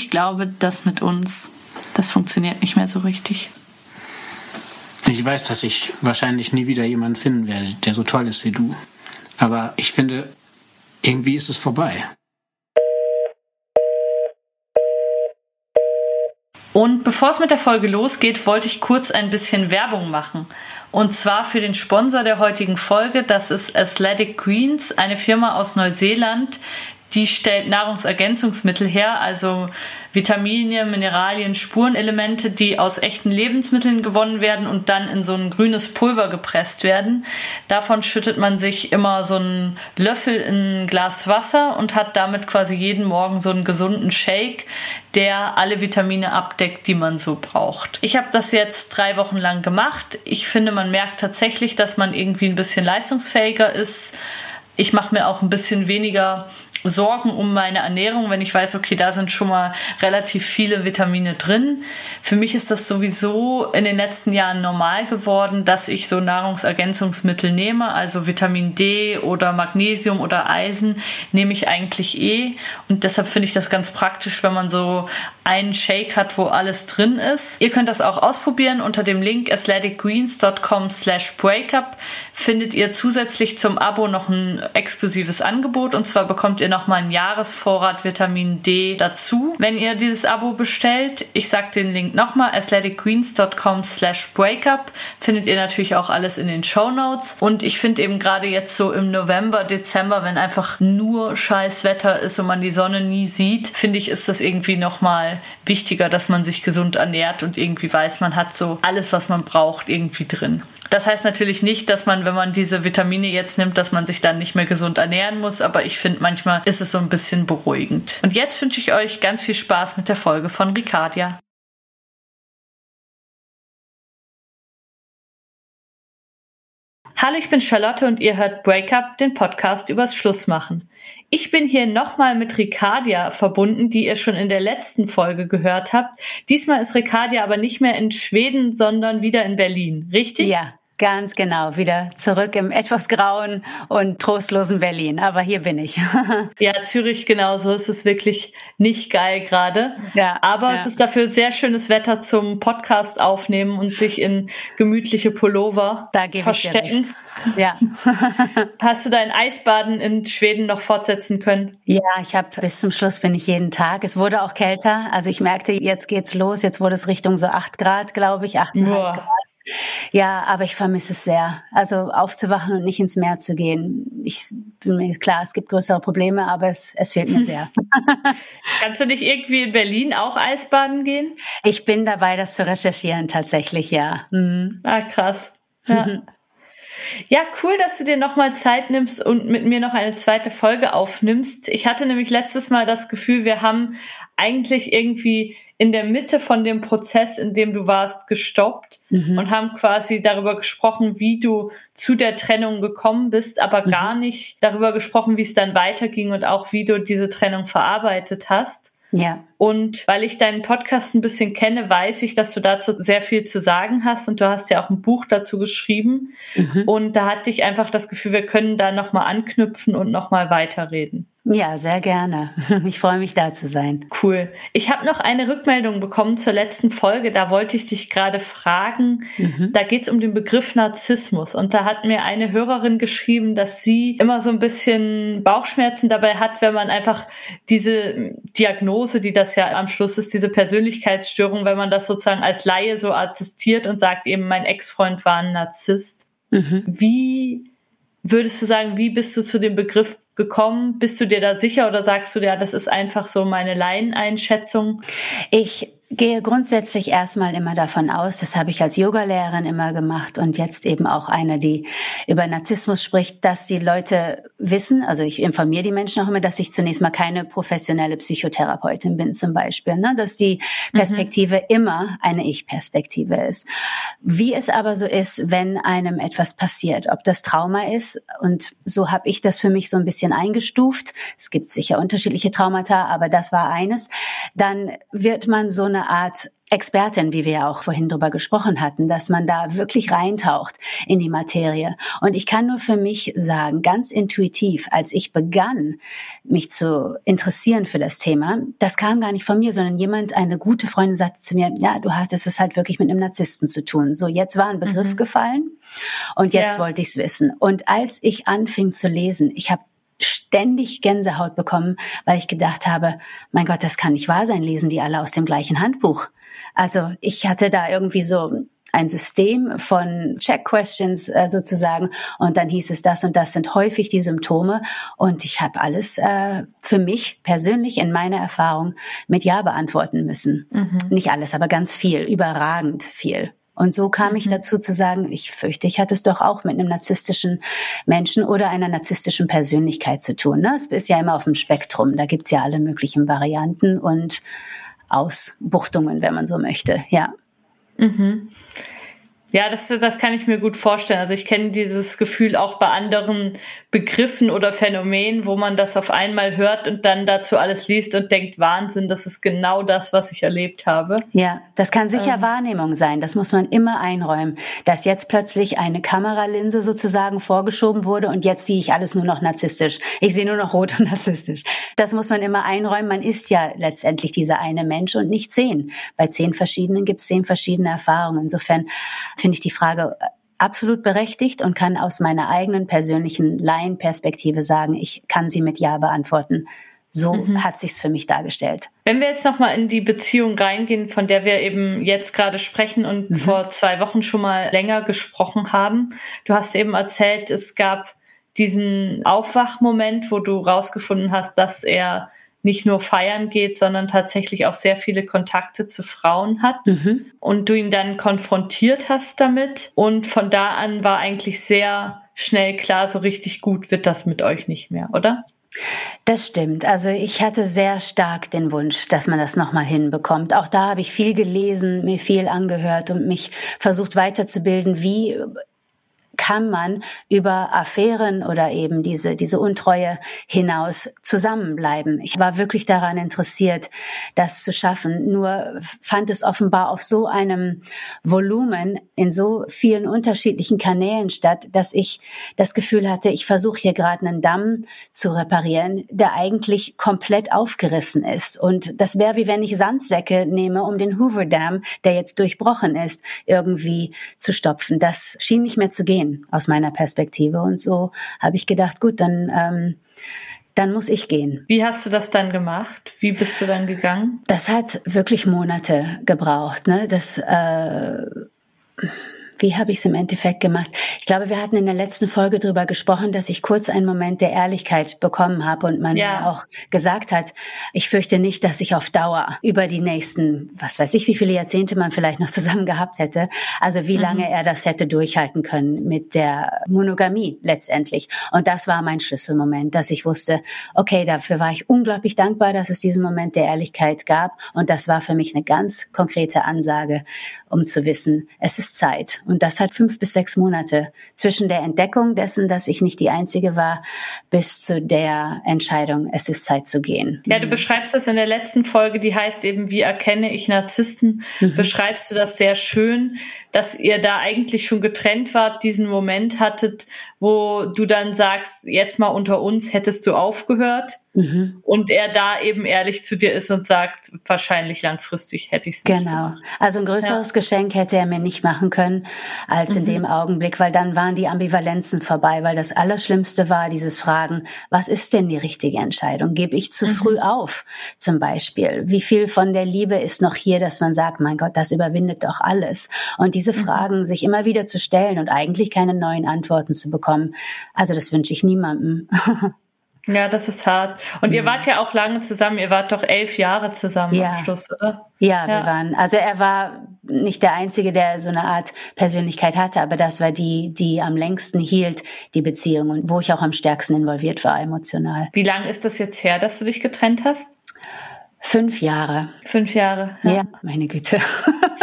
ich glaube, das mit uns, das funktioniert nicht mehr so richtig. Ich weiß, dass ich wahrscheinlich nie wieder jemanden finden werde, der so toll ist wie du. Aber ich finde, irgendwie ist es vorbei. Und bevor es mit der Folge losgeht, wollte ich kurz ein bisschen Werbung machen. Und zwar für den Sponsor der heutigen Folge, das ist Athletic Greens, eine Firma aus Neuseeland, die stellt Nahrungsergänzungsmittel her, also Vitamine, Mineralien, Spurenelemente, die aus echten Lebensmitteln gewonnen werden und dann in so ein grünes Pulver gepresst werden. Davon schüttet man sich immer so einen Löffel in ein Glas Wasser und hat damit quasi jeden Morgen so einen gesunden Shake, der alle Vitamine abdeckt, die man so braucht. Ich habe das jetzt drei Wochen lang gemacht. Ich finde, man merkt tatsächlich, dass man irgendwie ein bisschen leistungsfähiger ist. Ich mache mir auch ein bisschen weniger Sorgen um meine Ernährung, wenn ich weiß, okay, da sind schon mal relativ viele Vitamine drin. Für mich ist das sowieso in den letzten Jahren normal geworden, dass ich so Nahrungsergänzungsmittel nehme, also Vitamin D oder Magnesium oder Eisen nehme ich eigentlich eh und deshalb finde ich das ganz praktisch, wenn man so einen Shake hat, wo alles drin ist. Ihr könnt das auch ausprobieren unter dem Link athleticgreens.com slash breakup findet ihr zusätzlich zum Abo noch ein exklusives Angebot und zwar bekommt ihr nochmal einen Jahresvorrat Vitamin D dazu, wenn ihr dieses Abo bestellt. Ich sage den Link nochmal, athleticgreens.com slash breakup findet ihr natürlich auch alles in den Show Notes und ich finde eben gerade jetzt so im November, Dezember, wenn einfach nur scheiß Wetter ist und man die Sonne nie sieht, finde ich, ist das irgendwie nochmal wichtiger, dass man sich gesund ernährt und irgendwie weiß, man hat so alles, was man braucht, irgendwie drin. Das heißt natürlich nicht, dass man, wenn man diese Vitamine jetzt nimmt, dass man sich dann nicht mehr gesund ernähren muss, aber ich finde, manchmal ist es so ein bisschen beruhigend. Und jetzt wünsche ich euch ganz viel Spaß mit der Folge von Ricardia. Hallo, ich bin Charlotte und ihr hört Breakup, den Podcast übers Schlussmachen. Ich bin hier nochmal mit Ricardia verbunden, die ihr schon in der letzten Folge gehört habt. Diesmal ist Ricardia aber nicht mehr in Schweden, sondern wieder in Berlin, richtig? Ja, Ganz genau, wieder zurück im etwas grauen und trostlosen Berlin. Aber hier bin ich. ja, Zürich genauso. Es ist wirklich nicht geil gerade. Ja, Aber ja. es ist dafür sehr schönes Wetter zum Podcast aufnehmen und sich in gemütliche Pullover da verstecken. Ja. Hast du dein Eisbaden in Schweden noch fortsetzen können? Ja, ich habe bis zum Schluss bin ich jeden Tag. Es wurde auch kälter. Also ich merkte, jetzt geht's los. Jetzt wurde es Richtung so acht Grad, glaube ich, acht Grad. Ja, aber ich vermisse es sehr. Also aufzuwachen und nicht ins Meer zu gehen. Ich bin mir klar, es gibt größere Probleme, aber es, es fehlt mir sehr. Kannst du nicht irgendwie in Berlin auch Eisbaden gehen? Ich bin dabei, das zu recherchieren, tatsächlich, ja. Mhm. Ah, krass. Ja. Ja, cool, dass du dir nochmal Zeit nimmst und mit mir noch eine zweite Folge aufnimmst. Ich hatte nämlich letztes Mal das Gefühl, wir haben eigentlich irgendwie in der Mitte von dem Prozess, in dem du warst, gestoppt mhm. und haben quasi darüber gesprochen, wie du zu der Trennung gekommen bist, aber mhm. gar nicht darüber gesprochen, wie es dann weiterging und auch wie du diese Trennung verarbeitet hast. Ja. Und weil ich deinen Podcast ein bisschen kenne, weiß ich, dass du dazu sehr viel zu sagen hast und du hast ja auch ein Buch dazu geschrieben. Mhm. Und da hatte ich einfach das Gefühl, wir können da nochmal anknüpfen und nochmal weiterreden. Ja, sehr gerne. Ich freue mich da zu sein. Cool. Ich habe noch eine Rückmeldung bekommen zur letzten Folge. Da wollte ich dich gerade fragen. Mhm. Da geht es um den Begriff Narzissmus. Und da hat mir eine Hörerin geschrieben, dass sie immer so ein bisschen Bauchschmerzen dabei hat, wenn man einfach diese Diagnose, die das ja am Schluss ist, diese Persönlichkeitsstörung, wenn man das sozusagen als Laie so attestiert und sagt eben, mein Ex-Freund war ein Narzisst. Mhm. Wie würdest du sagen, wie bist du zu dem Begriff gekommen? Bist du dir da sicher oder sagst du, ja, das ist einfach so meine Laieneinschätzung? Ich gehe grundsätzlich erstmal immer davon aus, das habe ich als Yogalehrerin immer gemacht und jetzt eben auch eine, die über Narzissmus spricht, dass die Leute wissen, also ich informiere die Menschen auch immer, dass ich zunächst mal keine professionelle Psychotherapeutin bin zum Beispiel, ne? dass die mhm. Perspektive mhm. immer eine Ich-Perspektive ist. Wie es aber so ist, wenn einem etwas passiert, ob das Trauma ist und so habe ich das für mich so ein bisschen eingestuft. Es gibt sicher unterschiedliche Traumata, aber das war eines. Dann wird man so eine eine Art Expertin, wie wir ja auch vorhin drüber gesprochen hatten, dass man da wirklich reintaucht in die Materie. Und ich kann nur für mich sagen, ganz intuitiv, als ich begann, mich zu interessieren für das Thema, das kam gar nicht von mir, sondern jemand, eine gute Freundin sagte zu mir, ja, du hattest es halt wirklich mit einem Narzissten zu tun. So, jetzt war ein Begriff mhm. gefallen und jetzt ja. wollte ich es wissen. Und als ich anfing zu lesen, ich habe ständig Gänsehaut bekommen, weil ich gedacht habe, mein Gott, das kann nicht wahr sein, lesen die alle aus dem gleichen Handbuch. Also ich hatte da irgendwie so ein System von Check-Questions äh, sozusagen und dann hieß es, das und das sind häufig die Symptome und ich habe alles äh, für mich persönlich in meiner Erfahrung mit Ja beantworten müssen. Mhm. Nicht alles, aber ganz viel, überragend viel. Und so kam ich mhm. dazu zu sagen, ich fürchte, ich hatte es doch auch mit einem narzisstischen Menschen oder einer narzisstischen Persönlichkeit zu tun. Ne? Es ist ja immer auf dem Spektrum, da gibt's ja alle möglichen Varianten und Ausbuchtungen, wenn man so möchte, ja. Mhm. Ja, das, das kann ich mir gut vorstellen. Also ich kenne dieses Gefühl auch bei anderen Begriffen oder Phänomenen, wo man das auf einmal hört und dann dazu alles liest und denkt, Wahnsinn, das ist genau das, was ich erlebt habe. Ja, das kann sicher ähm. Wahrnehmung sein. Das muss man immer einräumen, dass jetzt plötzlich eine Kameralinse sozusagen vorgeschoben wurde und jetzt sehe ich alles nur noch narzisstisch. Ich sehe nur noch rot und narzisstisch. Das muss man immer einräumen. Man ist ja letztendlich dieser eine Mensch und nicht zehn. Bei zehn verschiedenen gibt es zehn verschiedene Erfahrungen. Insofern finde ich die Frage absolut berechtigt und kann aus meiner eigenen persönlichen Laienperspektive sagen, ich kann sie mit Ja beantworten. So mhm. hat sich's für mich dargestellt. Wenn wir jetzt nochmal in die Beziehung reingehen, von der wir eben jetzt gerade sprechen und mhm. vor zwei Wochen schon mal länger gesprochen haben. Du hast eben erzählt, es gab diesen Aufwachmoment, wo du rausgefunden hast, dass er nicht nur feiern geht, sondern tatsächlich auch sehr viele Kontakte zu Frauen hat mhm. und du ihn dann konfrontiert hast damit und von da an war eigentlich sehr schnell klar, so richtig gut wird das mit euch nicht mehr, oder? Das stimmt. Also ich hatte sehr stark den Wunsch, dass man das nochmal hinbekommt. Auch da habe ich viel gelesen, mir viel angehört und mich versucht weiterzubilden, wie kann man über Affären oder eben diese, diese Untreue hinaus zusammenbleiben. Ich war wirklich daran interessiert, das zu schaffen. Nur fand es offenbar auf so einem Volumen in so vielen unterschiedlichen Kanälen statt, dass ich das Gefühl hatte, ich versuche hier gerade einen Damm zu reparieren, der eigentlich komplett aufgerissen ist. Und das wäre wie wenn ich Sandsäcke nehme, um den Hoover Dam, der jetzt durchbrochen ist, irgendwie zu stopfen. Das schien nicht mehr zu gehen aus meiner Perspektive. Und so habe ich gedacht, gut, dann, ähm, dann muss ich gehen. Wie hast du das dann gemacht? Wie bist du dann gegangen? Das hat wirklich Monate gebraucht. Ne? Das äh, wie habe ich es im Endeffekt gemacht? Ich glaube, wir hatten in der letzten Folge darüber gesprochen, dass ich kurz einen Moment der Ehrlichkeit bekommen habe und man ja. auch gesagt hat, ich fürchte nicht, dass ich auf Dauer über die nächsten, was weiß ich, wie viele Jahrzehnte man vielleicht noch zusammen gehabt hätte, also wie mhm. lange er das hätte durchhalten können mit der Monogamie letztendlich. Und das war mein Schlüsselmoment, dass ich wusste, okay, dafür war ich unglaublich dankbar, dass es diesen Moment der Ehrlichkeit gab. Und das war für mich eine ganz konkrete Ansage, um zu wissen, es ist Zeit. Und das hat fünf bis sechs Monate zwischen der Entdeckung dessen, dass ich nicht die Einzige war, bis zu der Entscheidung, es ist Zeit zu gehen. Ja, du beschreibst das in der letzten Folge, die heißt eben, wie erkenne ich Narzissten, mhm. beschreibst du das sehr schön, dass ihr da eigentlich schon getrennt wart, diesen Moment hattet, wo du dann sagst, jetzt mal unter uns hättest du aufgehört mhm. und er da eben ehrlich zu dir ist und sagt, wahrscheinlich langfristig hätte ich es genau. nicht Genau. Also ein größeres ja. Geschenk hätte er mir nicht machen können als mhm. in dem Augenblick, weil dann waren die Ambivalenzen vorbei, weil das Allerschlimmste war dieses Fragen, was ist denn die richtige Entscheidung? Gebe ich zu mhm. früh auf zum Beispiel? Wie viel von der Liebe ist noch hier, dass man sagt, mein Gott, das überwindet doch alles? Und diese mhm. Fragen sich immer wieder zu stellen und eigentlich keine neuen Antworten zu bekommen. Also das wünsche ich niemandem. Ja, das ist hart. Und mhm. ihr wart ja auch lange zusammen. Ihr wart doch elf Jahre zusammen ja. am Schluss, oder? Ja, ja, wir waren. Also er war nicht der Einzige, der so eine Art Persönlichkeit hatte, aber das war die, die am längsten hielt, die Beziehung und wo ich auch am stärksten involviert war, emotional. Wie lange ist das jetzt her, dass du dich getrennt hast? Fünf Jahre. Fünf Jahre. Ja, ja meine Güte.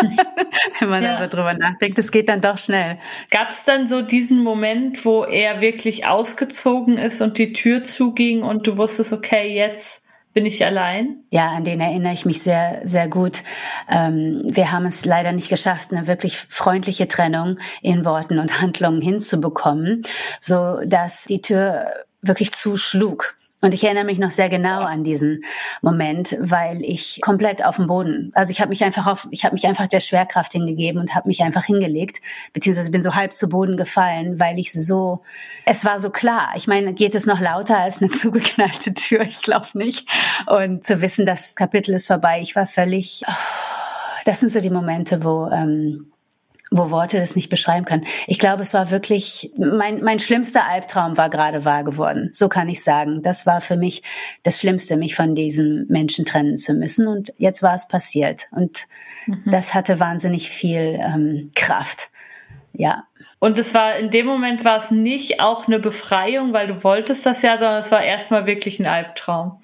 Wenn man ja. darüber nachdenkt, es geht dann doch schnell. Gab es dann so diesen Moment, wo er wirklich ausgezogen ist und die Tür zuging und du wusstest, okay, jetzt bin ich allein? Ja, an den erinnere ich mich sehr, sehr gut. Ähm, wir haben es leider nicht geschafft, eine wirklich freundliche Trennung in Worten und Handlungen hinzubekommen, so dass die Tür wirklich zuschlug. Und ich erinnere mich noch sehr genau an diesen Moment, weil ich komplett auf dem Boden, also ich habe mich einfach auf, ich habe mich einfach der Schwerkraft hingegeben und habe mich einfach hingelegt, beziehungsweise bin so halb zu Boden gefallen, weil ich so, es war so klar. Ich meine, geht es noch lauter als eine zugeknallte Tür? Ich glaube nicht. Und zu wissen, das Kapitel ist vorbei, ich war völlig. Das sind so die Momente, wo ähm, wo Worte das nicht beschreiben können. Ich glaube, es war wirklich, mein, mein schlimmster Albtraum war gerade wahr geworden. So kann ich sagen. Das war für mich das Schlimmste, mich von diesem Menschen trennen zu müssen. Und jetzt war es passiert. Und mhm. das hatte wahnsinnig viel ähm, Kraft. Ja. Und es war, in dem Moment war es nicht auch eine Befreiung, weil du wolltest das ja, sondern es war erstmal wirklich ein Albtraum.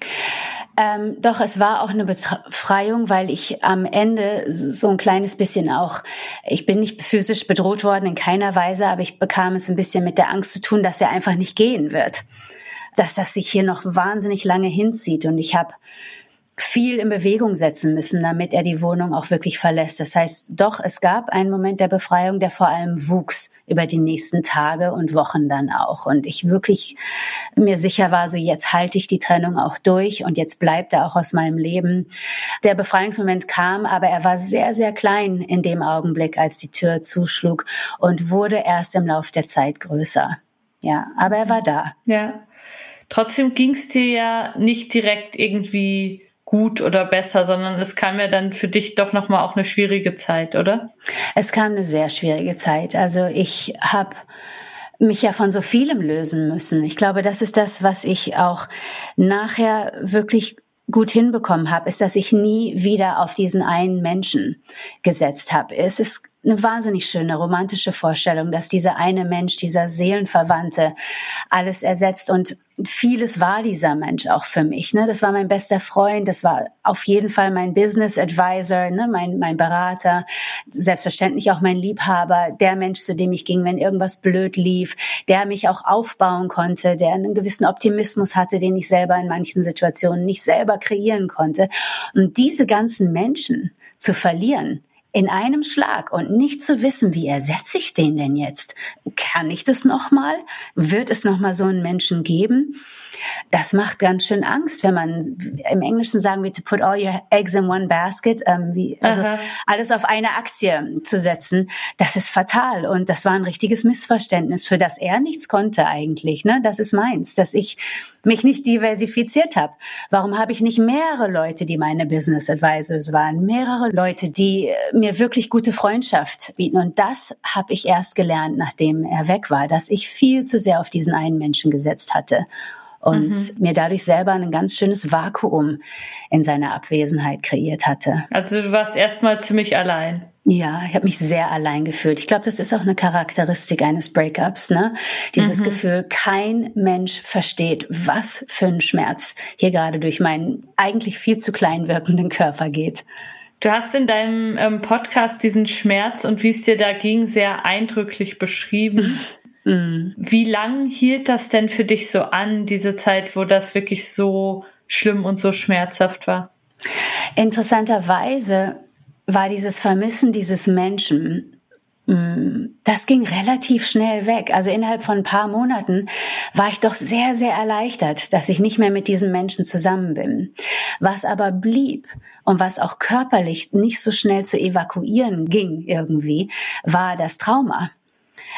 Ähm, doch, es war auch eine Befreiung, weil ich am Ende so ein kleines bisschen auch, ich bin nicht physisch bedroht worden in keiner Weise, aber ich bekam es ein bisschen mit der Angst zu tun, dass er einfach nicht gehen wird. Dass das sich hier noch wahnsinnig lange hinzieht. Und ich habe viel in Bewegung setzen müssen, damit er die Wohnung auch wirklich verlässt. Das heißt, doch, es gab einen Moment der Befreiung, der vor allem wuchs über die nächsten Tage und Wochen dann auch. Und ich wirklich mir sicher war, so jetzt halte ich die Trennung auch durch und jetzt bleibt er auch aus meinem Leben. Der Befreiungsmoment kam, aber er war sehr, sehr klein in dem Augenblick, als die Tür zuschlug und wurde erst im Lauf der Zeit größer. Ja, aber er war da. Ja. Trotzdem ging es dir ja nicht direkt irgendwie gut oder besser, sondern es kam ja dann für dich doch noch mal auch eine schwierige Zeit, oder? Es kam eine sehr schwierige Zeit. Also ich habe mich ja von so vielem lösen müssen. Ich glaube, das ist das, was ich auch nachher wirklich gut hinbekommen habe, ist, dass ich nie wieder auf diesen einen Menschen gesetzt habe. Es ist eine wahnsinnig schöne romantische Vorstellung, dass dieser eine Mensch, dieser Seelenverwandte alles ersetzt und vieles war dieser Mensch auch für mich. Ne? Das war mein bester Freund, das war auf jeden Fall mein Business Advisor, ne? mein, mein Berater, selbstverständlich auch mein Liebhaber, der Mensch, zu dem ich ging, wenn irgendwas blöd lief, der mich auch aufbauen konnte, der einen gewissen Optimismus hatte, den ich selber in manchen Situationen nicht selber kreieren konnte. Und diese ganzen Menschen zu verlieren, in einem Schlag und nicht zu wissen, wie ersetze ich den denn jetzt? Kann ich das nochmal? Wird es nochmal so einen Menschen geben? Das macht ganz schön Angst, wenn man im Englischen sagen wir to put all your eggs in one basket, ähm, wie, also Aha. alles auf eine Aktie zu setzen. Das ist fatal und das war ein richtiges Missverständnis, für das er nichts konnte eigentlich. Ne, das ist meins, dass ich mich nicht diversifiziert habe. Warum habe ich nicht mehrere Leute, die meine Business Advisors waren, mehrere Leute, die mir wirklich gute Freundschaft bieten? Und das habe ich erst gelernt, nachdem er weg war, dass ich viel zu sehr auf diesen einen Menschen gesetzt hatte und mhm. mir dadurch selber ein ganz schönes Vakuum in seiner Abwesenheit kreiert hatte. Also du warst erstmal ziemlich allein. Ja, ich habe mich sehr allein gefühlt. Ich glaube, das ist auch eine Charakteristik eines Breakups, ne? Dieses mhm. Gefühl, kein Mensch versteht, was für ein Schmerz hier gerade durch meinen eigentlich viel zu klein wirkenden Körper geht. Du hast in deinem ähm, Podcast diesen Schmerz und wie es dir da ging sehr eindrücklich beschrieben. Mhm. Wie lang hielt das denn für dich so an, diese Zeit, wo das wirklich so schlimm und so schmerzhaft war? Interessanterweise war dieses Vermissen dieses Menschen, mm, das ging relativ schnell weg. Also innerhalb von ein paar Monaten war ich doch sehr, sehr erleichtert, dass ich nicht mehr mit diesem Menschen zusammen bin. Was aber blieb und was auch körperlich nicht so schnell zu evakuieren ging irgendwie, war das Trauma.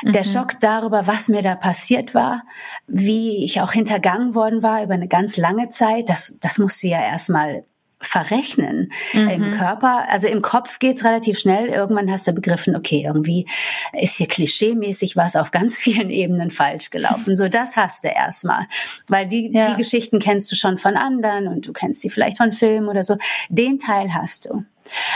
Der mhm. Schock darüber, was mir da passiert war, wie ich auch hintergangen worden war über eine ganz lange Zeit, das, das musste ja erstmal verrechnen mhm. im Körper. Also im Kopf geht's relativ schnell. Irgendwann hast du begriffen, okay, irgendwie ist hier klischeemäßig was auf ganz vielen Ebenen falsch gelaufen. So, das hast du erstmal. Weil die, ja. die Geschichten kennst du schon von anderen und du kennst sie vielleicht von Filmen oder so. Den Teil hast du.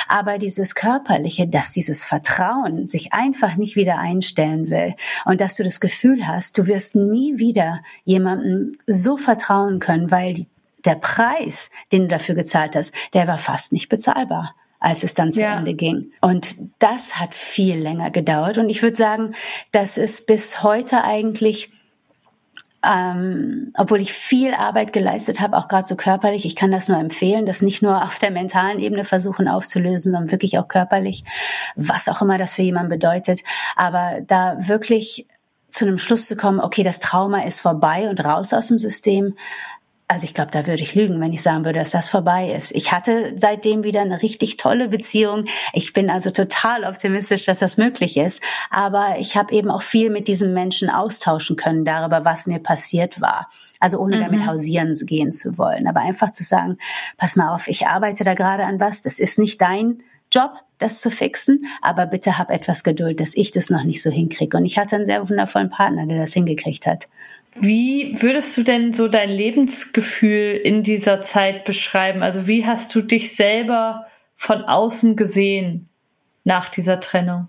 Aber dieses Körperliche, dass dieses Vertrauen sich einfach nicht wieder einstellen will und dass du das Gefühl hast, du wirst nie wieder jemandem so vertrauen können, weil die, der Preis, den du dafür gezahlt hast, der war fast nicht bezahlbar als es dann zu ja. Ende ging. Und das hat viel länger gedauert. Und ich würde sagen, das ist bis heute eigentlich ähm, obwohl ich viel Arbeit geleistet habe, auch gerade so körperlich, ich kann das nur empfehlen, das nicht nur auf der mentalen Ebene versuchen aufzulösen, sondern wirklich auch körperlich, was auch immer das für jemanden bedeutet. Aber da wirklich zu einem Schluss zu kommen, okay, das Trauma ist vorbei und raus aus dem System, also ich glaube, da würde ich lügen, wenn ich sagen würde, dass das vorbei ist. Ich hatte seitdem wieder eine richtig tolle Beziehung. Ich bin also total optimistisch, dass das möglich ist. Aber ich habe eben auch viel mit diesem Menschen austauschen können darüber, was mir passiert war. Also ohne mhm. damit hausieren gehen zu wollen. Aber einfach zu sagen, pass mal auf, ich arbeite da gerade an was. Das ist nicht dein Job, das zu fixen, aber bitte hab etwas Geduld, dass ich das noch nicht so hinkriege. Und ich hatte einen sehr wundervollen Partner, der das hingekriegt hat. Wie würdest du denn so dein Lebensgefühl in dieser Zeit beschreiben? Also wie hast du dich selber von außen gesehen nach dieser Trennung?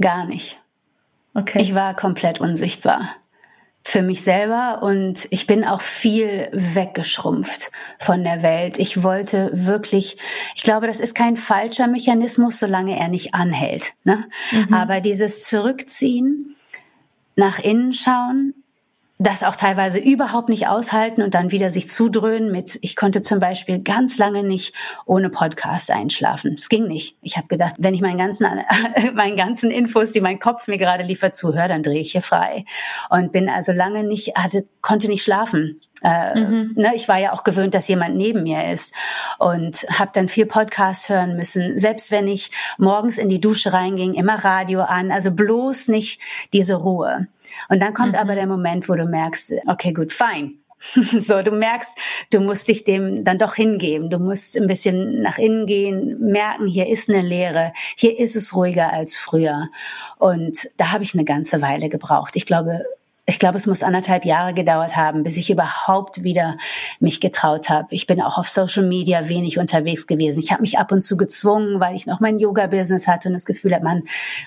Gar nicht. Okay. Ich war komplett unsichtbar für mich selber und ich bin auch viel weggeschrumpft von der Welt. Ich wollte wirklich, ich glaube, das ist kein falscher Mechanismus, solange er nicht anhält. Ne? Mhm. Aber dieses Zurückziehen, nach innen schauen, das auch teilweise überhaupt nicht aushalten und dann wieder sich zudröhnen mit, ich konnte zum Beispiel ganz lange nicht ohne Podcast einschlafen. Es ging nicht. Ich habe gedacht, wenn ich meinen ganzen, meinen ganzen Infos, die mein Kopf mir gerade liefert, zuhöre, dann drehe ich hier frei. Und bin also lange nicht, hatte, konnte nicht schlafen. Äh, mhm. ne, ich war ja auch gewöhnt, dass jemand neben mir ist und habe dann viel Podcast hören müssen. Selbst wenn ich morgens in die Dusche reinging, immer Radio an. Also bloß nicht diese Ruhe. Und dann kommt mhm. aber der Moment, wo du merkst, okay, gut, fein. so, du merkst, du musst dich dem dann doch hingeben. Du musst ein bisschen nach innen gehen, merken, hier ist eine Leere, hier ist es ruhiger als früher. Und da habe ich eine ganze Weile gebraucht. Ich glaube, ich glaube, es muss anderthalb Jahre gedauert haben, bis ich überhaupt wieder mich getraut habe. Ich bin auch auf Social Media wenig unterwegs gewesen. Ich habe mich ab und zu gezwungen, weil ich noch mein Yoga-Business hatte und das Gefühl hatte, man,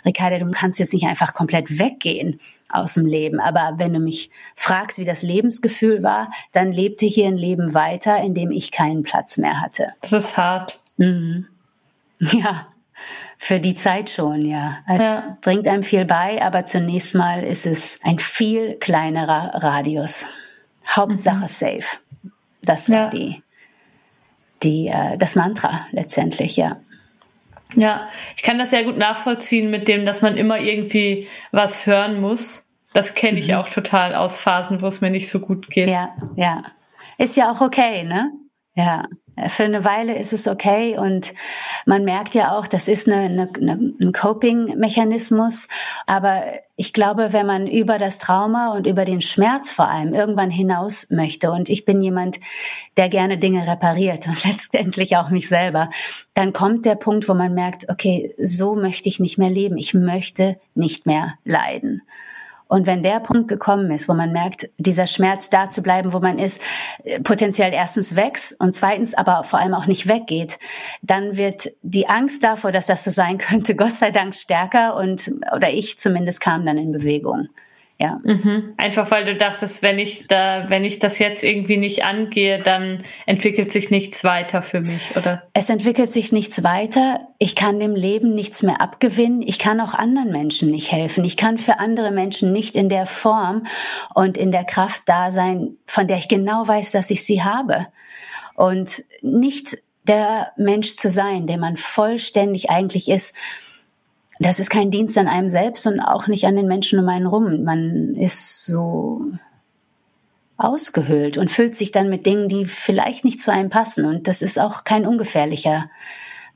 Ricardo, du kannst jetzt nicht einfach komplett weggehen aus dem Leben. Aber wenn du mich fragst, wie das Lebensgefühl war, dann lebte hier ein Leben weiter, in dem ich keinen Platz mehr hatte. Das ist hart. Mhm. Ja, für die Zeit schon, ja. Es ja. bringt einem viel bei, aber zunächst mal ist es ein viel kleinerer Radius. Hauptsache mhm. safe. Das war ja. die, die, äh, das Mantra letztendlich, ja. Ja, ich kann das sehr gut nachvollziehen mit dem, dass man immer irgendwie was hören muss. Das kenne ich mhm. auch total aus Phasen, wo es mir nicht so gut geht. Ja, ja. Ist ja auch okay, ne? Ja für eine Weile ist es okay und man merkt ja auch, das ist eine, eine, eine, ein Coping-Mechanismus. Aber ich glaube, wenn man über das Trauma und über den Schmerz vor allem irgendwann hinaus möchte und ich bin jemand, der gerne Dinge repariert und letztendlich auch mich selber, dann kommt der Punkt, wo man merkt, okay, so möchte ich nicht mehr leben. Ich möchte nicht mehr leiden. Und wenn der Punkt gekommen ist, wo man merkt, dieser Schmerz da zu bleiben, wo man ist, äh, potenziell erstens wächst und zweitens aber vor allem auch nicht weggeht, dann wird die Angst davor, dass das so sein könnte, Gott sei Dank stärker und, oder ich zumindest kam dann in Bewegung. Ja. Mhm. Einfach weil du dachtest, wenn ich da, wenn ich das jetzt irgendwie nicht angehe, dann entwickelt sich nichts weiter für mich, oder? Es entwickelt sich nichts weiter. Ich kann dem Leben nichts mehr abgewinnen. Ich kann auch anderen Menschen nicht helfen. Ich kann für andere Menschen nicht in der Form und in der Kraft da sein, von der ich genau weiß, dass ich sie habe. Und nicht der Mensch zu sein, der man vollständig eigentlich ist, das ist kein Dienst an einem selbst und auch nicht an den Menschen um einen rum. Man ist so ausgehöhlt und füllt sich dann mit Dingen, die vielleicht nicht zu einem passen. Und das ist auch kein ungefährlicher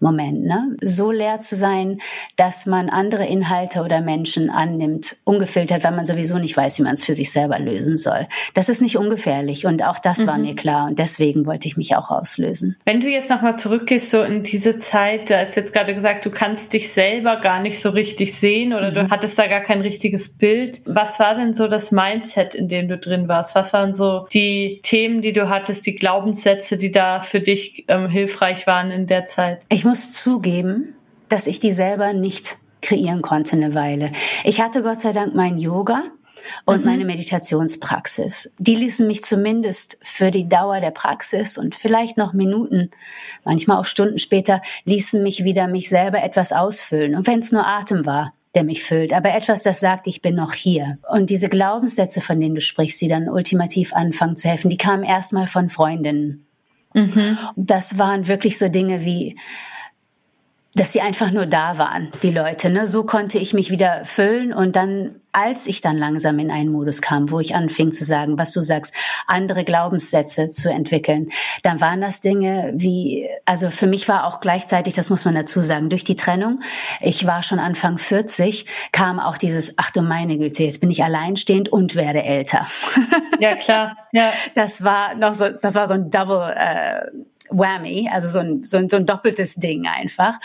Moment, ne? So leer zu sein, dass man andere Inhalte oder Menschen annimmt, ungefiltert, weil man sowieso nicht weiß, wie man es für sich selber lösen soll. Das ist nicht ungefährlich und auch das mhm. war mir klar und deswegen wollte ich mich auch auslösen. Wenn du jetzt nochmal zurückgehst, so in diese Zeit, da ist jetzt gerade gesagt, du kannst dich selber gar nicht so richtig sehen oder mhm. du hattest da gar kein richtiges Bild. Was war denn so das Mindset, in dem du drin warst? Was waren so die Themen, die du hattest, die Glaubenssätze, die da für dich ähm, hilfreich waren in der Zeit? Ich muss zugeben, dass ich die selber nicht kreieren konnte eine Weile. Ich hatte Gott sei Dank mein Yoga und mhm. meine Meditationspraxis. Die ließen mich zumindest für die Dauer der Praxis und vielleicht noch Minuten, manchmal auch Stunden später, ließen mich wieder mich selber etwas ausfüllen. Und wenn es nur Atem war, der mich füllt, aber etwas, das sagt, ich bin noch hier. Und diese Glaubenssätze, von denen du sprichst, die dann ultimativ anfangen zu helfen, die kamen erstmal von Freundinnen. Mhm. Das waren wirklich so Dinge wie, dass sie einfach nur da waren, die Leute. Ne? So konnte ich mich wieder füllen und dann, als ich dann langsam in einen Modus kam, wo ich anfing zu sagen, was du sagst, andere Glaubenssätze zu entwickeln, dann waren das Dinge wie, also für mich war auch gleichzeitig, das muss man dazu sagen, durch die Trennung, ich war schon Anfang 40, kam auch dieses, ach du meine Güte, jetzt bin ich alleinstehend und werde älter. Ja, klar. Ja. Das war noch so, das war so ein Double, äh, Whammy, also so ein, so ein, so ein doppeltes Ding einfach.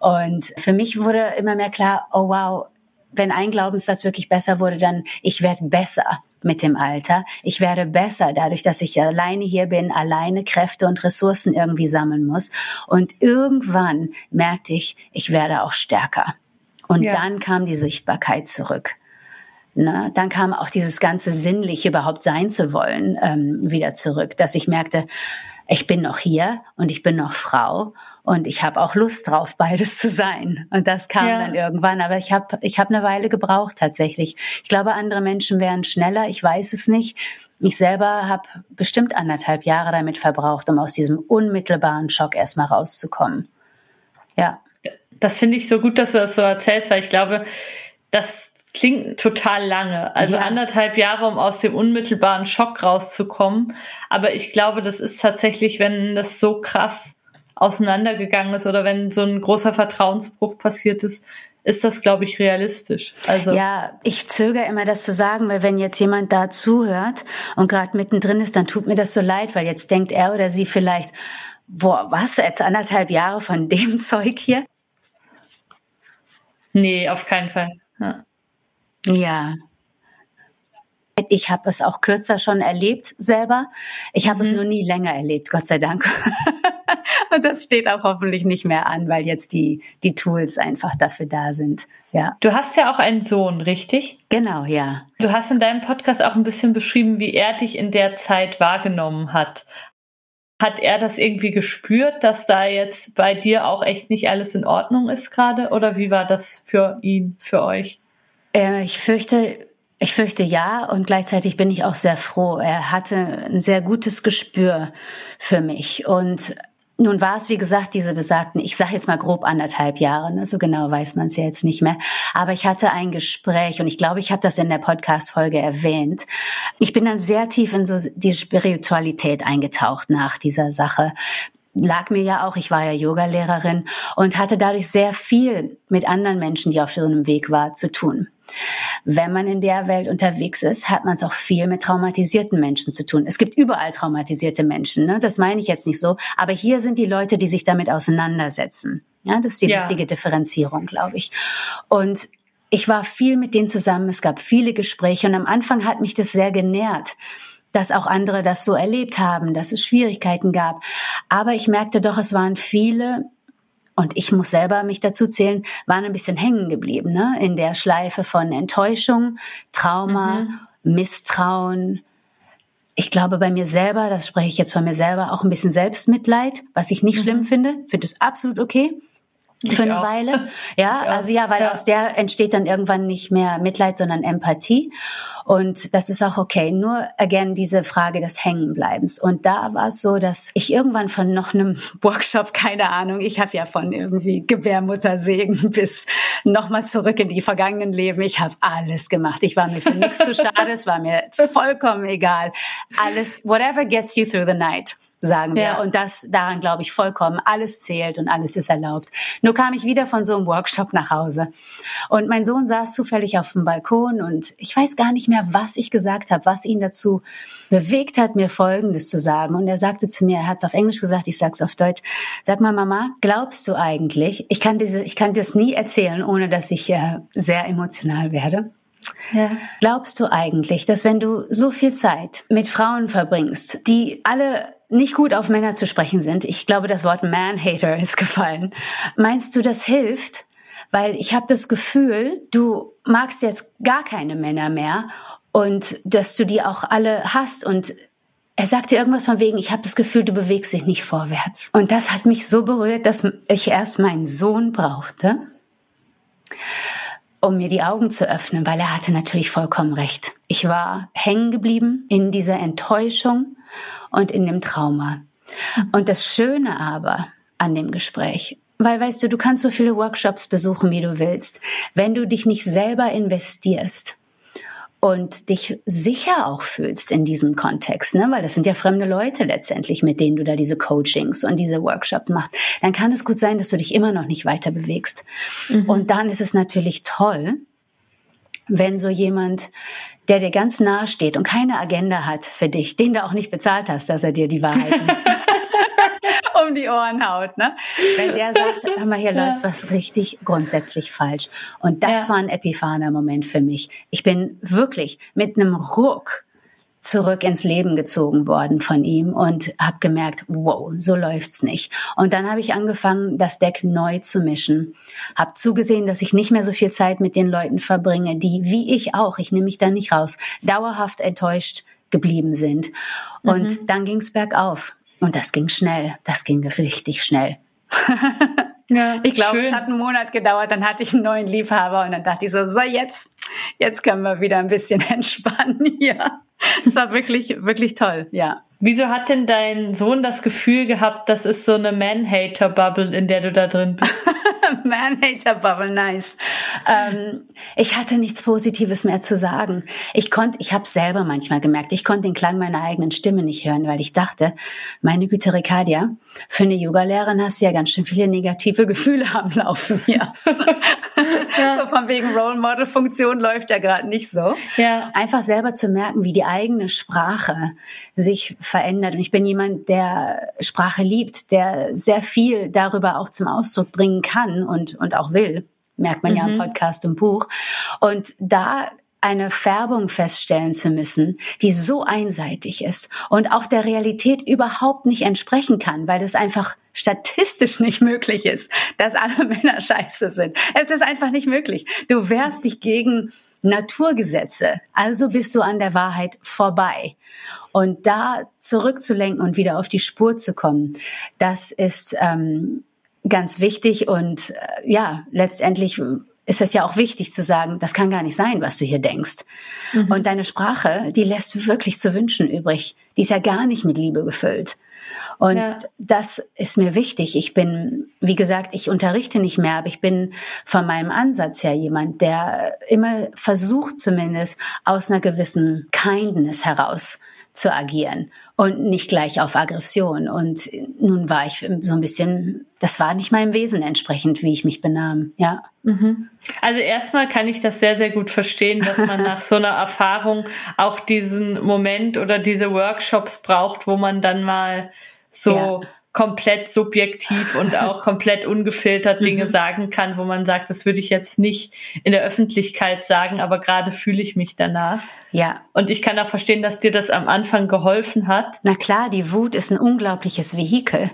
Und für mich wurde immer mehr klar, oh wow, wenn ein Glaubenssatz wirklich besser wurde, dann ich werde besser mit dem Alter. Ich werde besser dadurch, dass ich alleine hier bin, alleine Kräfte und Ressourcen irgendwie sammeln muss. Und irgendwann merkte ich, ich werde auch stärker. Und ja. dann kam die Sichtbarkeit zurück. Ne? Dann kam auch dieses ganze sinnlich überhaupt sein zu wollen ähm, wieder zurück, dass ich merkte, ich bin noch hier und ich bin noch Frau und ich habe auch Lust drauf, beides zu sein. Und das kam ja. dann irgendwann. Aber ich habe ich hab eine Weile gebraucht tatsächlich. Ich glaube, andere Menschen wären schneller. Ich weiß es nicht. Ich selber habe bestimmt anderthalb Jahre damit verbraucht, um aus diesem unmittelbaren Schock erstmal rauszukommen. Ja. Das finde ich so gut, dass du das so erzählst, weil ich glaube, dass klingt total lange. Also ja. anderthalb Jahre, um aus dem unmittelbaren Schock rauszukommen. Aber ich glaube, das ist tatsächlich, wenn das so krass auseinandergegangen ist oder wenn so ein großer Vertrauensbruch passiert ist, ist das, glaube ich, realistisch. Also ja, ich zögere immer, das zu sagen, weil wenn jetzt jemand da zuhört und gerade mittendrin ist, dann tut mir das so leid, weil jetzt denkt er oder sie vielleicht, boah, was, jetzt anderthalb Jahre von dem Zeug hier? Nee, auf keinen Fall. Ja. Ja. Ich habe es auch kürzer schon erlebt selber. Ich habe mhm. es nur nie länger erlebt, Gott sei Dank. Und das steht auch hoffentlich nicht mehr an, weil jetzt die, die Tools einfach dafür da sind. Ja. Du hast ja auch einen Sohn, richtig? Genau, ja. Du hast in deinem Podcast auch ein bisschen beschrieben, wie er dich in der Zeit wahrgenommen hat. Hat er das irgendwie gespürt, dass da jetzt bei dir auch echt nicht alles in Ordnung ist gerade? Oder wie war das für ihn, für euch? Äh, ich fürchte, ich fürchte ja und gleichzeitig bin ich auch sehr froh. Er hatte ein sehr gutes Gespür für mich und nun war es, wie gesagt, diese besagten, ich sage jetzt mal grob anderthalb Jahre, ne? so genau weiß man es ja jetzt nicht mehr. Aber ich hatte ein Gespräch und ich glaube, ich habe das in der Podcast-Folge erwähnt. Ich bin dann sehr tief in so die Spiritualität eingetaucht nach dieser Sache lag mir ja auch, ich war ja Yogalehrerin und hatte dadurch sehr viel mit anderen Menschen, die auf so einem Weg war, zu tun. Wenn man in der Welt unterwegs ist, hat man es auch viel mit traumatisierten Menschen zu tun. Es gibt überall traumatisierte Menschen, ne? das meine ich jetzt nicht so. Aber hier sind die Leute, die sich damit auseinandersetzen. Ja, das ist die ja. wichtige Differenzierung, glaube ich. Und ich war viel mit denen zusammen. Es gab viele Gespräche und am Anfang hat mich das sehr genährt dass auch andere das so erlebt haben, dass es Schwierigkeiten gab. Aber ich merkte doch, es waren viele, und ich muss selber mich dazu zählen, waren ein bisschen hängen geblieben, ne? in der Schleife von Enttäuschung, Trauma, mhm. Misstrauen. Ich glaube bei mir selber, das spreche ich jetzt von mir selber, auch ein bisschen Selbstmitleid, was ich nicht mhm. schlimm finde, finde es absolut okay. Ich für eine auch. Weile. Ja, also ja, weil ja. aus der entsteht dann irgendwann nicht mehr Mitleid, sondern Empathie. Und das ist auch okay. Nur again diese Frage des Hängenbleibens. Und da war es so, dass ich irgendwann von noch einem Workshop, keine Ahnung, ich habe ja von irgendwie Gebärmuttersegen bis nochmal zurück in die vergangenen Leben. Ich habe alles gemacht. Ich war mir für nichts zu schade. Es war mir vollkommen egal. Alles, whatever gets you through the night sagen wir. Ja. Und das, daran glaube ich vollkommen. Alles zählt und alles ist erlaubt. Nur kam ich wieder von so einem Workshop nach Hause. Und mein Sohn saß zufällig auf dem Balkon und ich weiß gar nicht mehr, was ich gesagt habe, was ihn dazu bewegt hat, mir Folgendes zu sagen. Und er sagte zu mir, er hat es auf Englisch gesagt, ich sag's auf Deutsch. Sag mal, Mama, glaubst du eigentlich, ich kann diese, ich kann das nie erzählen, ohne dass ich äh, sehr emotional werde. Ja. Glaubst du eigentlich, dass wenn du so viel Zeit mit Frauen verbringst, die alle nicht gut auf Männer zu sprechen sind. Ich glaube, das Wort Man-Hater ist gefallen. Meinst du, das hilft? Weil ich habe das Gefühl, du magst jetzt gar keine Männer mehr und dass du die auch alle hast und er sagte irgendwas von wegen, ich habe das Gefühl, du bewegst dich nicht vorwärts. Und das hat mich so berührt, dass ich erst meinen Sohn brauchte um mir die Augen zu öffnen, weil er hatte natürlich vollkommen recht. Ich war hängen geblieben in dieser Enttäuschung und in dem Trauma. Und das Schöne aber an dem Gespräch, weil weißt du, du kannst so viele Workshops besuchen, wie du willst, wenn du dich nicht selber investierst und dich sicher auch fühlst in diesem Kontext, ne? weil das sind ja fremde Leute letztendlich, mit denen du da diese Coachings und diese Workshops machst, dann kann es gut sein, dass du dich immer noch nicht weiter bewegst. Mhm. Und dann ist es natürlich toll, wenn so jemand, der dir ganz nahe steht und keine Agenda hat für dich, den du auch nicht bezahlt hast, dass er dir die Wahrheit um die Ohren haut, ne? Wenn der sagt, hör mal, hier läuft was richtig grundsätzlich falsch. Und das ja. war ein epiphaner Moment für mich. Ich bin wirklich mit einem Ruck zurück ins Leben gezogen worden von ihm und habe gemerkt, wow, so läuft's nicht. Und dann habe ich angefangen, das Deck neu zu mischen. Habe zugesehen, dass ich nicht mehr so viel Zeit mit den Leuten verbringe, die wie ich auch, ich nehme mich da nicht raus, dauerhaft enttäuscht geblieben sind. Und mhm. dann ging's bergauf. Und das ging schnell. Das ging richtig schnell. Ja, ich glaube, es hat einen Monat gedauert, dann hatte ich einen neuen Liebhaber und dann dachte ich so, so jetzt, jetzt können wir wieder ein bisschen entspannen hier. Es war wirklich, wirklich toll, ja. Wieso hat denn dein Sohn das Gefühl gehabt, das ist so eine Man-Hater-Bubble, in der du da drin bist? Man-Hater-Bubble, nice. Ähm, ich hatte nichts Positives mehr zu sagen. Ich konnte, ich habe selber manchmal gemerkt, ich konnte den Klang meiner eigenen Stimme nicht hören, weil ich dachte, meine Güte, Ricardia, für eine Yoga-Lehrerin hast du ja ganz schön viele negative Gefühle am Laufen hier. ja. So von wegen Role Model-Funktion läuft ja gerade nicht so. Ja. Einfach selber zu merken, wie die eigene Sprache sich verändert. Und ich bin jemand, der Sprache liebt, der sehr viel darüber auch zum Ausdruck bringen kann und, und auch will. Merkt man mhm. ja im mhm. Podcast und Buch. Und da eine Färbung feststellen zu müssen, die so einseitig ist und auch der Realität überhaupt nicht entsprechen kann, weil das einfach statistisch nicht möglich ist, dass alle Männer scheiße sind. Es ist einfach nicht möglich. Du wehrst dich gegen Naturgesetze, also bist du an der Wahrheit vorbei. Und da zurückzulenken und wieder auf die Spur zu kommen, das ist ähm, ganz wichtig und äh, ja, letztendlich ist es ja auch wichtig zu sagen, das kann gar nicht sein, was du hier denkst. Mhm. Und deine Sprache, die lässt wirklich zu wünschen übrig. Die ist ja gar nicht mit Liebe gefüllt. Und ja. das ist mir wichtig. Ich bin, wie gesagt, ich unterrichte nicht mehr, aber ich bin von meinem Ansatz her jemand, der immer versucht zumindest aus einer gewissen Kindness heraus zu agieren und nicht gleich auf Aggression. Und nun war ich so ein bisschen, das war nicht meinem Wesen entsprechend, wie ich mich benahm, ja. Mhm. Also erstmal kann ich das sehr, sehr gut verstehen, dass man nach so einer Erfahrung auch diesen Moment oder diese Workshops braucht, wo man dann mal so ja komplett subjektiv und auch komplett ungefiltert Dinge mhm. sagen kann, wo man sagt, das würde ich jetzt nicht in der Öffentlichkeit sagen, aber gerade fühle ich mich danach. Ja. Und ich kann auch verstehen, dass dir das am Anfang geholfen hat. Na klar, die Wut ist ein unglaubliches Vehikel.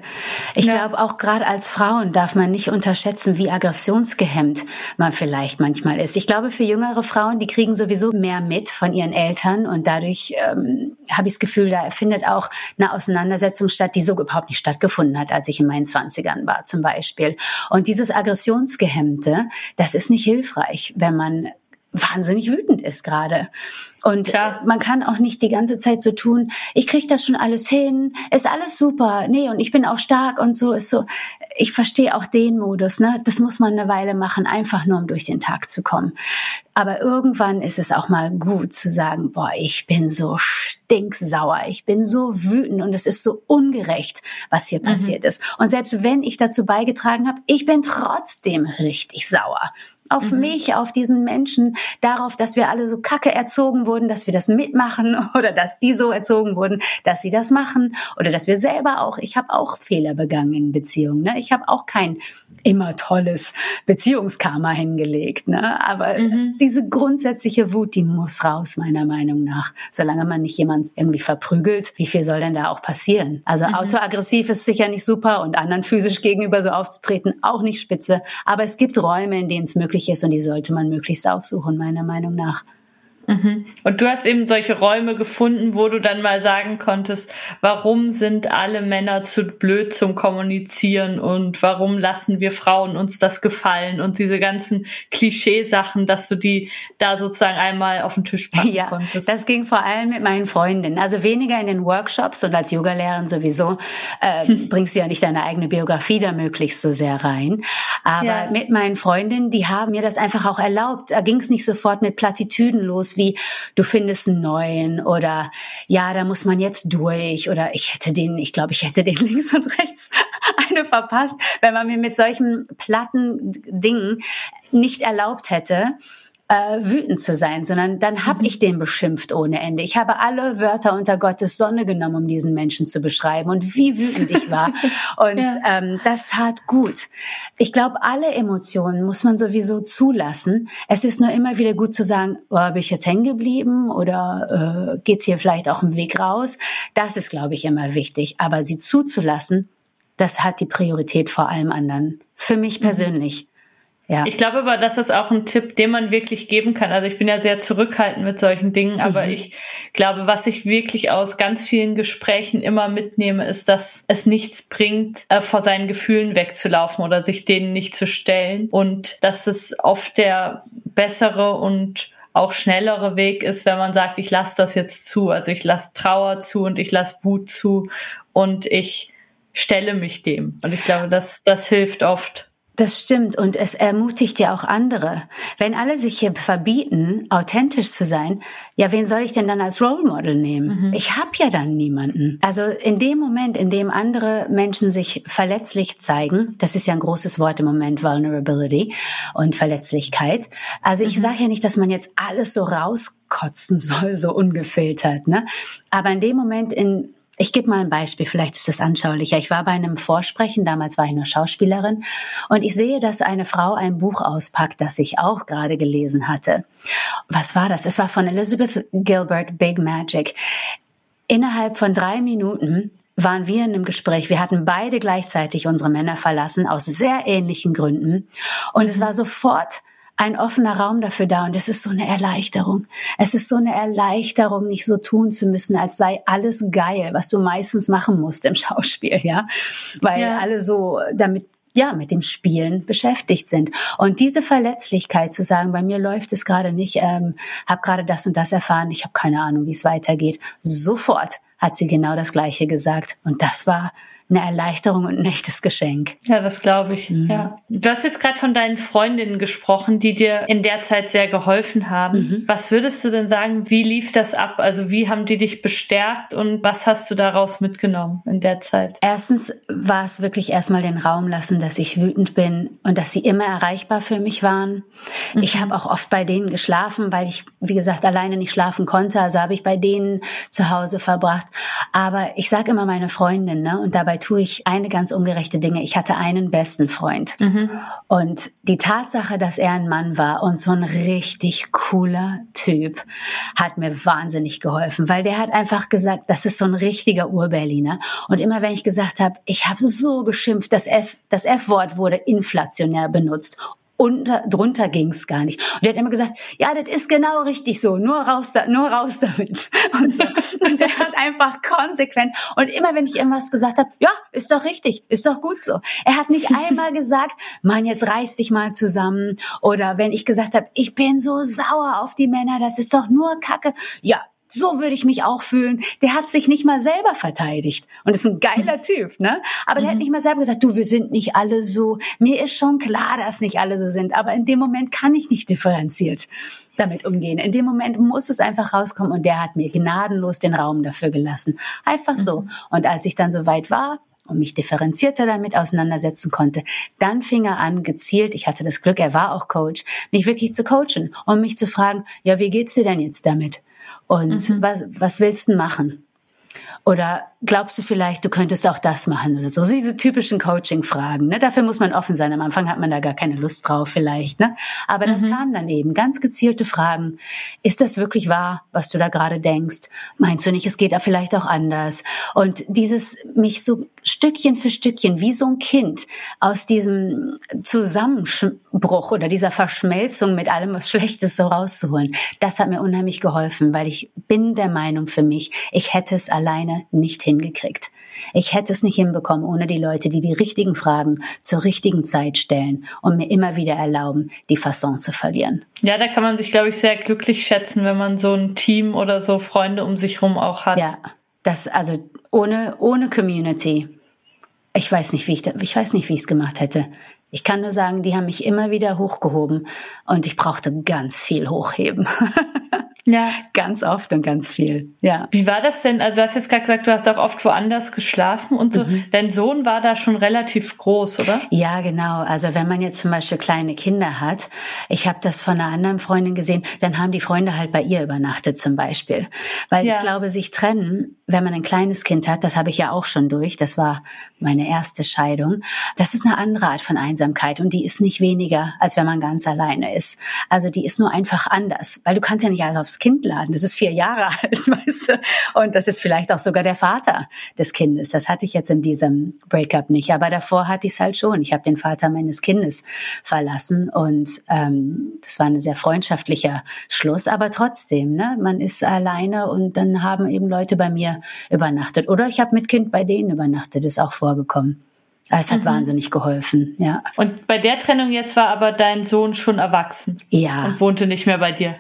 Ich ja. glaube, auch gerade als Frauen darf man nicht unterschätzen, wie aggressionsgehemmt man vielleicht manchmal ist. Ich glaube, für jüngere Frauen, die kriegen sowieso mehr mit von ihren Eltern und dadurch ähm, habe ich das Gefühl, da findet auch eine Auseinandersetzung statt, die so überhaupt nicht stattgefunden hat, als ich in meinen Zwanzigern war zum Beispiel. Und dieses Aggressionsgehemmte, das ist nicht hilfreich, wenn man wahnsinnig wütend ist gerade. Und Klar. man kann auch nicht die ganze Zeit so tun, ich krieg das schon alles hin, ist alles super, nee, und ich bin auch stark und so ist so. Ich verstehe auch den Modus, ne? Das muss man eine Weile machen, einfach nur um durch den Tag zu kommen. Aber irgendwann ist es auch mal gut zu sagen, boah, ich bin so stinksauer, ich bin so wütend und es ist so ungerecht, was hier mhm. passiert ist. Und selbst wenn ich dazu beigetragen habe, ich bin trotzdem richtig sauer auf mhm. mich, auf diesen Menschen, darauf, dass wir alle so kacke erzogen wurden, dass wir das mitmachen oder dass die so erzogen wurden, dass sie das machen oder dass wir selber auch, ich habe auch Fehler begangen in Beziehungen, ne? ich habe auch kein immer tolles Beziehungskarma hingelegt, ne? aber mhm. diese grundsätzliche Wut, die muss raus, meiner Meinung nach, solange man nicht jemand irgendwie verprügelt, wie viel soll denn da auch passieren? Also mhm. autoaggressiv ist sicher nicht super und anderen physisch gegenüber so aufzutreten auch nicht spitze, aber es gibt Räume, in denen es möglich ist und die sollte man möglichst aufsuchen, meiner Meinung nach. Mhm. Und du hast eben solche Räume gefunden, wo du dann mal sagen konntest, warum sind alle Männer zu blöd zum Kommunizieren und warum lassen wir Frauen uns das gefallen und diese ganzen Klischeesachen, dass du die da sozusagen einmal auf den Tisch packen ja, konntest. Das ging vor allem mit meinen Freundinnen. Also weniger in den Workshops und als Yogalehrerin sowieso äh, bringst du ja nicht deine eigene Biografie da möglichst so sehr rein. Aber ja. mit meinen Freundinnen, die haben mir das einfach auch erlaubt. Da ging es nicht sofort mit Plattitüden los wie du findest einen neuen oder ja, da muss man jetzt durch oder ich hätte den, ich glaube, ich hätte den links und rechts eine verpasst, wenn man mir mit solchen platten Dingen nicht erlaubt hätte, äh, wütend zu sein, sondern dann habe mhm. ich den beschimpft ohne Ende. Ich habe alle Wörter unter Gottes Sonne genommen, um diesen Menschen zu beschreiben und wie wütend ich war. und ja. ähm, das tat gut. Ich glaube, alle Emotionen muss man sowieso zulassen. Es ist nur immer wieder gut zu sagen, oh, bin ich jetzt hängen geblieben oder äh, geht's hier vielleicht auch im Weg raus? Das ist, glaube ich, immer wichtig. Aber sie zuzulassen, das hat die Priorität vor allem anderen. Für mich mhm. Ja. Ich glaube aber, das ist auch ein Tipp, den man wirklich geben kann. Also ich bin ja sehr zurückhaltend mit solchen Dingen, aber mhm. ich glaube, was ich wirklich aus ganz vielen Gesprächen immer mitnehme, ist, dass es nichts bringt, äh, vor seinen Gefühlen wegzulaufen oder sich denen nicht zu stellen und dass es oft der bessere und auch schnellere Weg ist, wenn man sagt, ich lasse das jetzt zu. Also ich lasse Trauer zu und ich lasse Wut zu und ich stelle mich dem. Und ich glaube, das, das hilft oft. Das stimmt und es ermutigt ja auch andere. Wenn alle sich hier verbieten, authentisch zu sein, ja, wen soll ich denn dann als Role Model nehmen? Mhm. Ich habe ja dann niemanden. Also in dem Moment, in dem andere Menschen sich verletzlich zeigen, das ist ja ein großes Wort im Moment, Vulnerability und Verletzlichkeit. Also ich mhm. sage ja nicht, dass man jetzt alles so rauskotzen soll, so ungefiltert, ne? Aber in dem Moment, in ich gebe mal ein Beispiel, vielleicht ist das anschaulicher. Ich war bei einem Vorsprechen, damals war ich nur Schauspielerin, und ich sehe, dass eine Frau ein Buch auspackt, das ich auch gerade gelesen hatte. Was war das? Es war von Elizabeth Gilbert, Big Magic. Innerhalb von drei Minuten waren wir in einem Gespräch. Wir hatten beide gleichzeitig unsere Männer verlassen, aus sehr ähnlichen Gründen. Und es war sofort ein offener Raum dafür da und es ist so eine Erleichterung. Es ist so eine Erleichterung, nicht so tun zu müssen, als sei alles geil, was du meistens machen musst im Schauspiel, ja, weil ja. alle so damit ja, mit dem Spielen beschäftigt sind. Und diese Verletzlichkeit zu sagen, bei mir läuft es gerade nicht, ähm, habe gerade das und das erfahren, ich habe keine Ahnung, wie es weitergeht. Sofort hat sie genau das Gleiche gesagt. Und das war eine Erleichterung und ein echtes Geschenk. Ja, das glaube ich. Mhm. Ja. Du hast jetzt gerade von deinen Freundinnen gesprochen, die dir in der Zeit sehr geholfen haben. Mhm. Was würdest du denn sagen, wie lief das ab? Also wie haben die dich bestärkt und was hast du daraus mitgenommen in der Zeit? Erstens war es wirklich erstmal den Raum lassen, dass ich wütend bin und dass sie immer erreichbar für mich waren. Mhm. Ich habe auch oft bei denen geschlafen, weil ich, wie gesagt, alleine nicht schlafen konnte. Also habe ich bei denen zu Hause verbracht. Aber ich sage immer meine Freundin, ne? Und dabei dabei tue ich eine ganz ungerechte Dinge. Ich hatte einen besten Freund. Mhm. Und die Tatsache, dass er ein Mann war und so ein richtig cooler Typ, hat mir wahnsinnig geholfen, weil der hat einfach gesagt, das ist so ein richtiger Urberliner. Und immer wenn ich gesagt habe, ich habe so geschimpft, das F, das F-Wort wurde inflationär benutzt unter, drunter ging's gar nicht. Und er hat immer gesagt, ja, das ist genau richtig so, nur raus da, nur raus damit. Und, so. und er hat einfach konsequent und immer wenn ich irgendwas gesagt habe, ja, ist doch richtig, ist doch gut so. Er hat nicht einmal gesagt, Mann, jetzt reiß dich mal zusammen. Oder wenn ich gesagt habe, ich bin so sauer auf die Männer, das ist doch nur Kacke. Ja, so würde ich mich auch fühlen. Der hat sich nicht mal selber verteidigt und ist ein geiler Typ, ne? Aber der hat mhm. nicht mal selber gesagt, du, wir sind nicht alle so. Mir ist schon klar, dass nicht alle so sind, aber in dem Moment kann ich nicht differenziert damit umgehen. In dem Moment muss es einfach rauskommen und der hat mir gnadenlos den Raum dafür gelassen. Einfach so. Mhm. Und als ich dann so weit war, und mich differenzierter damit auseinandersetzen konnte. Dann fing er an, gezielt, ich hatte das Glück, er war auch Coach, mich wirklich zu coachen und mich zu fragen, ja, wie geht's dir denn jetzt damit? Und mhm. was, was willst du machen? Oder glaubst du vielleicht, du könntest auch das machen oder so? Diese typischen Coaching-Fragen. Ne? Dafür muss man offen sein. Am Anfang hat man da gar keine Lust drauf vielleicht. Ne? Aber das mhm. kam dann eben. Ganz gezielte Fragen. Ist das wirklich wahr, was du da gerade denkst? Meinst du nicht, es geht da vielleicht auch anders? Und dieses mich so Stückchen für Stückchen, wie so ein Kind, aus diesem Zusammenbruch oder dieser Verschmelzung mit allem, was Schlechtes so rauszuholen. Das hat mir unheimlich geholfen, weil ich bin der Meinung für mich, ich hätte es alleine nicht hingekriegt. Ich hätte es nicht hinbekommen ohne die Leute, die die richtigen Fragen zur richtigen Zeit stellen und mir immer wieder erlauben, die Fasson zu verlieren. Ja, da kann man sich, glaube ich, sehr glücklich schätzen, wenn man so ein Team oder so Freunde um sich rum auch hat. Ja, das, also ohne, ohne Community. Ich weiß nicht, wie ich, ich weiß nicht, wie ich es gemacht hätte. Ich kann nur sagen, die haben mich immer wieder hochgehoben und ich brauchte ganz viel hochheben. Ja. Ganz oft und ganz viel. Ja. Wie war das denn? Also du hast jetzt gerade gesagt, du hast auch oft woanders geschlafen und so. Mhm. Dein Sohn war da schon relativ groß, oder? Ja, genau. Also wenn man jetzt zum Beispiel kleine Kinder hat, ich habe das von einer anderen Freundin gesehen, dann haben die Freunde halt bei ihr übernachtet zum Beispiel. Weil ja. ich glaube, sich trennen, wenn man ein kleines Kind hat, das habe ich ja auch schon durch, das war meine erste Scheidung, das ist eine andere Art von Einsamkeit und die ist nicht weniger, als wenn man ganz alleine ist. Also die ist nur einfach anders, weil du kannst ja nicht alles aufs Kind laden. Das ist vier Jahre alt, weißt du? Und das ist vielleicht auch sogar der Vater des Kindes. Das hatte ich jetzt in diesem Breakup nicht. Aber davor hatte ich es halt schon. Ich habe den Vater meines Kindes verlassen und ähm, das war ein sehr freundschaftlicher Schluss. Aber trotzdem, ne, man ist alleine und dann haben eben Leute bei mir übernachtet. Oder ich habe mit Kind bei denen übernachtet, ist auch vorgekommen. Es hat mhm. wahnsinnig geholfen, ja. Und bei der Trennung jetzt war aber dein Sohn schon erwachsen. Ja. Und wohnte nicht mehr bei dir.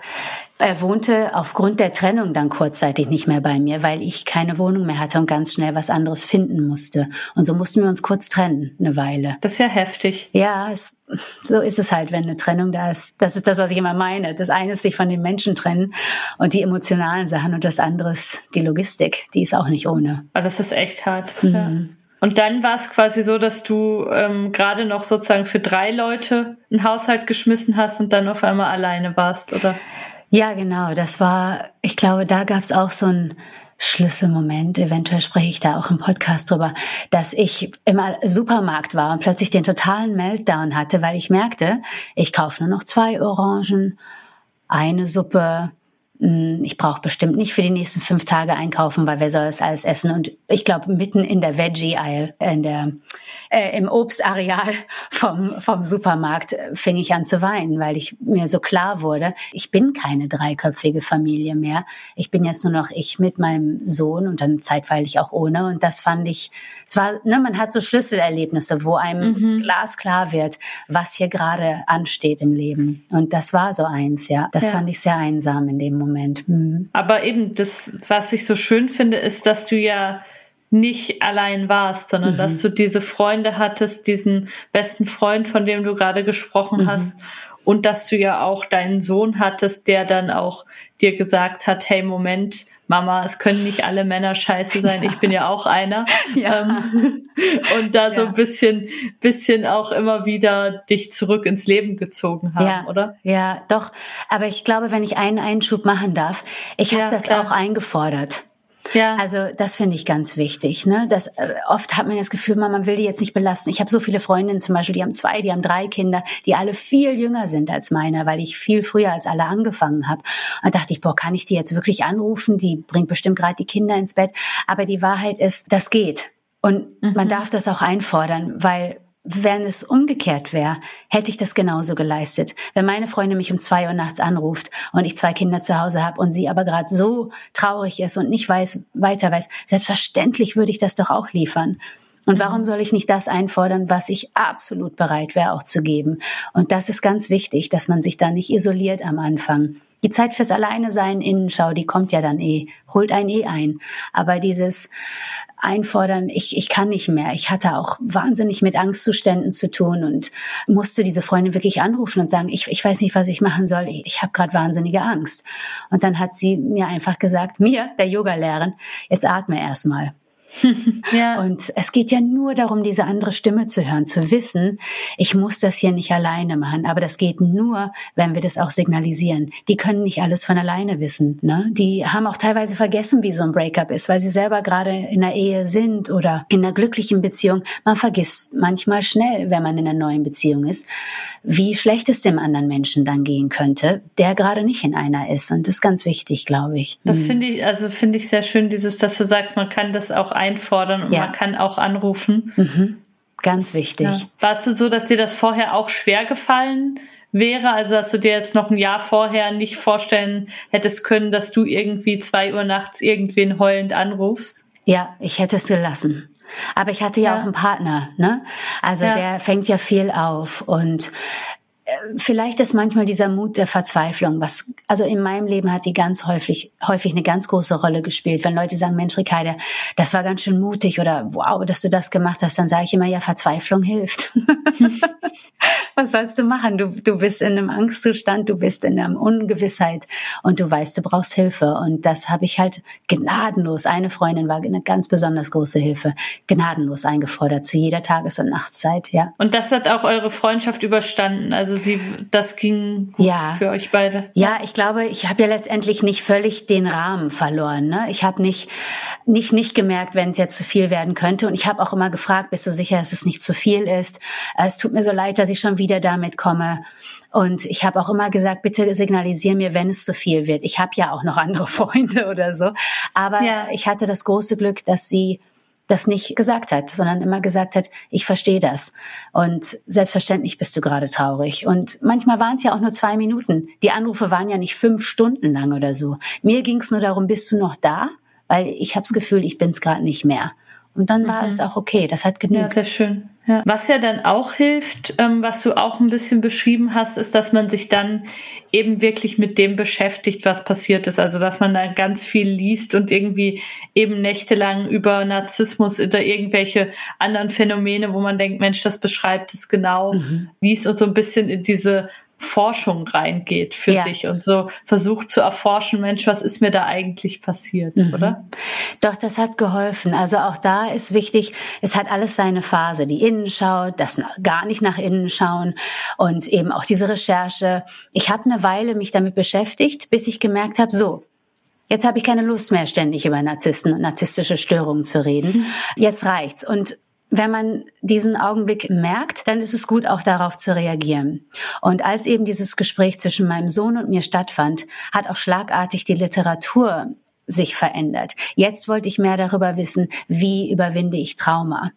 Er wohnte aufgrund der Trennung dann kurzzeitig nicht mehr bei mir, weil ich keine Wohnung mehr hatte und ganz schnell was anderes finden musste. Und so mussten wir uns kurz trennen, eine Weile. Das ist ja heftig. Ja, es, so ist es halt, wenn eine Trennung da ist. Das ist das, was ich immer meine. Das eine ist sich von den Menschen trennen und die emotionalen Sachen und das andere ist die Logistik. Die ist auch nicht ohne. Aber das ist echt hart. Mhm. Ja. Und dann war es quasi so, dass du ähm, gerade noch sozusagen für drei Leute einen Haushalt geschmissen hast und dann auf einmal alleine warst, oder? Ja, genau. Das war, ich glaube, da gab es auch so ein Schlüsselmoment, eventuell spreche ich da auch im Podcast drüber, dass ich im Supermarkt war und plötzlich den totalen Meltdown hatte, weil ich merkte, ich kaufe nur noch zwei Orangen, eine Suppe, hm, ich brauche bestimmt nicht für die nächsten fünf Tage einkaufen, weil wer soll das alles essen? Und ich glaube, mitten in der Veggie-Aisle, in der äh, im Obstareal vom, vom Supermarkt äh, fing ich an zu weinen, weil ich mir so klar wurde, ich bin keine dreiköpfige Familie mehr. Ich bin jetzt nur noch ich mit meinem Sohn und dann zeitweilig auch ohne. Und das fand ich, es war, ne, man hat so Schlüsselerlebnisse, wo einem mhm. glasklar wird, was hier gerade ansteht im Leben. Und das war so eins, ja. Das ja. fand ich sehr einsam in dem Moment. Mhm. Aber eben, das, was ich so schön finde, ist, dass du ja nicht allein warst, sondern mhm. dass du diese Freunde hattest, diesen besten Freund, von dem du gerade gesprochen mhm. hast. Und dass du ja auch deinen Sohn hattest, der dann auch dir gesagt hat, hey, Moment, Mama, es können nicht alle Männer scheiße sein, ja. ich bin ja auch einer. Ja. Ähm, und da ja. so ein bisschen, bisschen auch immer wieder dich zurück ins Leben gezogen haben, ja. oder? Ja, doch. Aber ich glaube, wenn ich einen Einschub machen darf, ich habe das klar. auch eingefordert. Ja. Also das finde ich ganz wichtig. Ne? Das, äh, oft hat man das Gefühl, man, man will die jetzt nicht belasten. Ich habe so viele Freundinnen zum Beispiel, die haben zwei, die haben drei Kinder, die alle viel jünger sind als meiner, weil ich viel früher als alle angefangen habe. Und dachte ich, boah, kann ich die jetzt wirklich anrufen? Die bringt bestimmt gerade die Kinder ins Bett. Aber die Wahrheit ist, das geht. Und mhm. man darf das auch einfordern, weil wenn es umgekehrt wäre, hätte ich das genauso geleistet. Wenn meine Freundin mich um zwei Uhr nachts anruft und ich zwei Kinder zu Hause habe und sie aber gerade so traurig ist und nicht weiß, weiter weiß, selbstverständlich würde ich das doch auch liefern. Und warum soll ich nicht das einfordern, was ich absolut bereit wäre auch zu geben? Und das ist ganz wichtig, dass man sich da nicht isoliert am Anfang. Die Zeit fürs Alleine sein, Innenschau, die kommt ja dann eh, holt einen eh ein. Aber dieses einfordern, ich, ich kann nicht mehr. Ich hatte auch wahnsinnig mit Angstzuständen zu tun und musste diese Freundin wirklich anrufen und sagen, ich, ich weiß nicht, was ich machen soll. Ich, ich habe gerade wahnsinnige Angst. Und dann hat sie mir einfach gesagt, mir, der Yoga-Lehrerin, jetzt atme erstmal. ja. Und es geht ja nur darum, diese andere Stimme zu hören, zu wissen, ich muss das hier nicht alleine machen. Aber das geht nur, wenn wir das auch signalisieren. Die können nicht alles von alleine wissen. Ne? Die haben auch teilweise vergessen, wie so ein Breakup ist, weil sie selber gerade in einer Ehe sind oder in einer glücklichen Beziehung. Man vergisst manchmal schnell, wenn man in einer neuen Beziehung ist, wie schlecht es dem anderen Menschen dann gehen könnte, der gerade nicht in einer ist. Und das ist ganz wichtig, glaube ich. Das mhm. finde ich, also finde ich sehr schön, dieses, dass du sagst, man kann das auch einfordern und ja. man kann auch anrufen. Mhm. Ganz wichtig. Ja. Warst du so, dass dir das vorher auch schwer gefallen wäre? Also, dass du dir jetzt noch ein Jahr vorher nicht vorstellen hättest können, dass du irgendwie zwei Uhr nachts irgendwen heulend anrufst? Ja, ich hätte es gelassen. Aber ich hatte ja, ja, auch einen Partner, ne? Also ja. der fängt ja viel auf und vielleicht ist manchmal dieser Mut der Verzweiflung, was, also in meinem Leben hat die ganz häufig, häufig eine ganz große Rolle gespielt. Wenn Leute sagen, Mensch, Rikaide, das war ganz schön mutig oder wow, dass du das gemacht hast, dann sage ich immer, ja, Verzweiflung hilft. was sollst du machen? Du, du bist in einem Angstzustand, du bist in einer Ungewissheit und du weißt, du brauchst Hilfe. Und das habe ich halt gnadenlos, eine Freundin war eine ganz besonders große Hilfe, gnadenlos eingefordert, zu jeder Tages- und Nachtszeit, ja. Und das hat auch eure Freundschaft überstanden. Also also sie, das ging gut ja. für euch beide. Ja, ich glaube, ich habe ja letztendlich nicht völlig den Rahmen verloren. Ne? Ich habe nicht, nicht, nicht gemerkt, wenn es jetzt zu viel werden könnte. Und ich habe auch immer gefragt, bist du sicher, dass es nicht zu viel ist? Es tut mir so leid, dass ich schon wieder damit komme. Und ich habe auch immer gesagt, bitte signalisier mir, wenn es zu viel wird. Ich habe ja auch noch andere Freunde oder so. Aber ja. ich hatte das große Glück, dass sie das nicht gesagt hat, sondern immer gesagt hat, ich verstehe das. Und selbstverständlich bist du gerade traurig. Und manchmal waren es ja auch nur zwei Minuten. Die Anrufe waren ja nicht fünf Stunden lang oder so. Mir ging es nur darum, bist du noch da? Weil ich habe das Gefühl, ich bin es gerade nicht mehr. Und dann war mhm. es auch okay. Das hat genügt. Ja, sehr schön. Ja. Was ja dann auch hilft, ähm, was du auch ein bisschen beschrieben hast, ist, dass man sich dann eben wirklich mit dem beschäftigt, was passiert ist. Also, dass man da ganz viel liest und irgendwie eben nächtelang über Narzissmus oder irgendwelche anderen Phänomene, wo man denkt, Mensch, das beschreibt es genau, mhm. liest und so ein bisschen in diese Forschung reingeht für ja. sich und so versucht zu erforschen, Mensch, was ist mir da eigentlich passiert, mhm. oder? Doch, das hat geholfen. Also auch da ist wichtig, es hat alles seine Phase. Die Innenschau, das gar nicht nach innen schauen und eben auch diese Recherche. Ich habe eine Weile mich damit beschäftigt, bis ich gemerkt habe, so, Jetzt habe ich keine Lust mehr, ständig über Narzissten und narzisstische Störungen zu reden. Mhm. Jetzt reicht's. Und wenn man diesen Augenblick merkt, dann ist es gut, auch darauf zu reagieren. Und als eben dieses Gespräch zwischen meinem Sohn und mir stattfand, hat auch schlagartig die Literatur sich verändert. Jetzt wollte ich mehr darüber wissen, wie überwinde ich Trauma?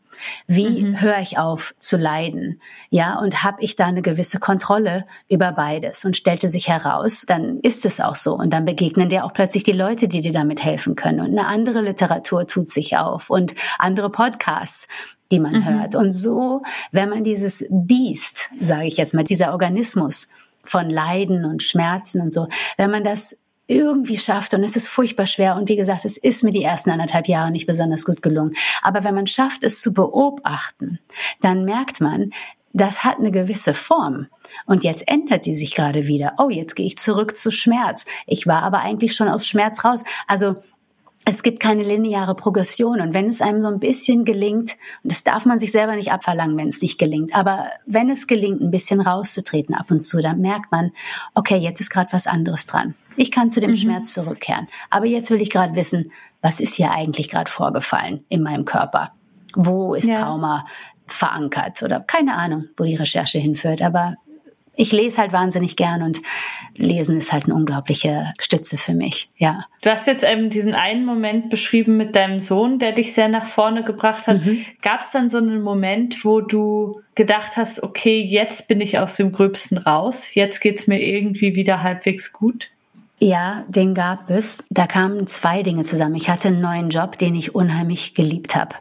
Wie mhm. höre ich auf zu leiden? Ja, und habe ich da eine gewisse Kontrolle über beides? Und stellte sich heraus, dann ist es auch so. Und dann begegnen dir auch plötzlich die Leute, die dir damit helfen können. Und eine andere Literatur tut sich auf und andere Podcasts die man mhm. hört. Und so, wenn man dieses Biest, sage ich jetzt mal, dieser Organismus von Leiden und Schmerzen und so, wenn man das irgendwie schafft und es ist furchtbar schwer und wie gesagt, es ist mir die ersten anderthalb Jahre nicht besonders gut gelungen. Aber wenn man schafft, es zu beobachten, dann merkt man, das hat eine gewisse Form. Und jetzt ändert die sich gerade wieder. Oh, jetzt gehe ich zurück zu Schmerz. Ich war aber eigentlich schon aus Schmerz raus. Also es gibt keine lineare Progression. Und wenn es einem so ein bisschen gelingt, und das darf man sich selber nicht abverlangen, wenn es nicht gelingt, aber wenn es gelingt, ein bisschen rauszutreten ab und zu, dann merkt man, okay, jetzt ist gerade was anderes dran. Ich kann zu dem mhm. Schmerz zurückkehren. Aber jetzt will ich gerade wissen, was ist hier eigentlich gerade vorgefallen in meinem Körper? Wo ist ja. Trauma verankert? Oder keine Ahnung, wo die Recherche hinführt. Aber ich lese halt wahnsinnig gern und Lesen ist halt eine unglaubliche Stütze für mich, ja. Du hast jetzt eben diesen einen Moment beschrieben mit deinem Sohn, der dich sehr nach vorne gebracht hat. Mhm. Gab es dann so einen Moment, wo du gedacht hast, okay, jetzt bin ich aus dem Gröbsten raus, jetzt geht's mir irgendwie wieder halbwegs gut? Ja, den gab es. Da kamen zwei Dinge zusammen. Ich hatte einen neuen Job, den ich unheimlich geliebt habe.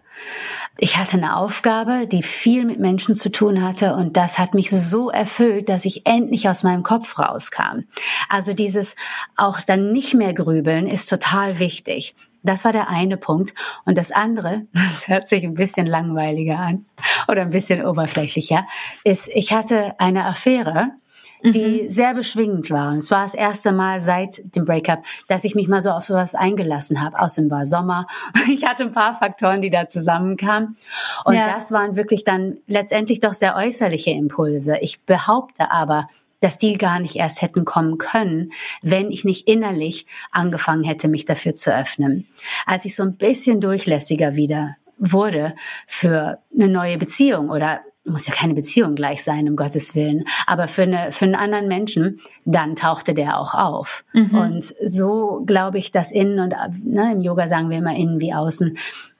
Ich hatte eine Aufgabe, die viel mit Menschen zu tun hatte und das hat mich so erfüllt, dass ich endlich aus meinem Kopf rauskam. Also dieses auch dann nicht mehr grübeln ist total wichtig. Das war der eine Punkt. Und das andere, das hört sich ein bisschen langweiliger an oder ein bisschen oberflächlicher, ist, ich hatte eine Affäre die mhm. sehr beschwingend waren. Es war das erste Mal seit dem Breakup, dass ich mich mal so auf sowas eingelassen habe. Außerdem war Sommer. Ich hatte ein paar Faktoren, die da zusammenkamen. Und ja. das waren wirklich dann letztendlich doch sehr äußerliche Impulse. Ich behaupte aber, dass die gar nicht erst hätten kommen können, wenn ich nicht innerlich angefangen hätte, mich dafür zu öffnen. Als ich so ein bisschen durchlässiger wieder wurde für eine neue Beziehung oder muss ja keine Beziehung gleich sein, um Gottes Willen, aber für, eine, für einen anderen Menschen, dann tauchte der auch auf. Mhm. Und so glaube ich, dass innen und ne, im Yoga sagen wir immer innen wie außen,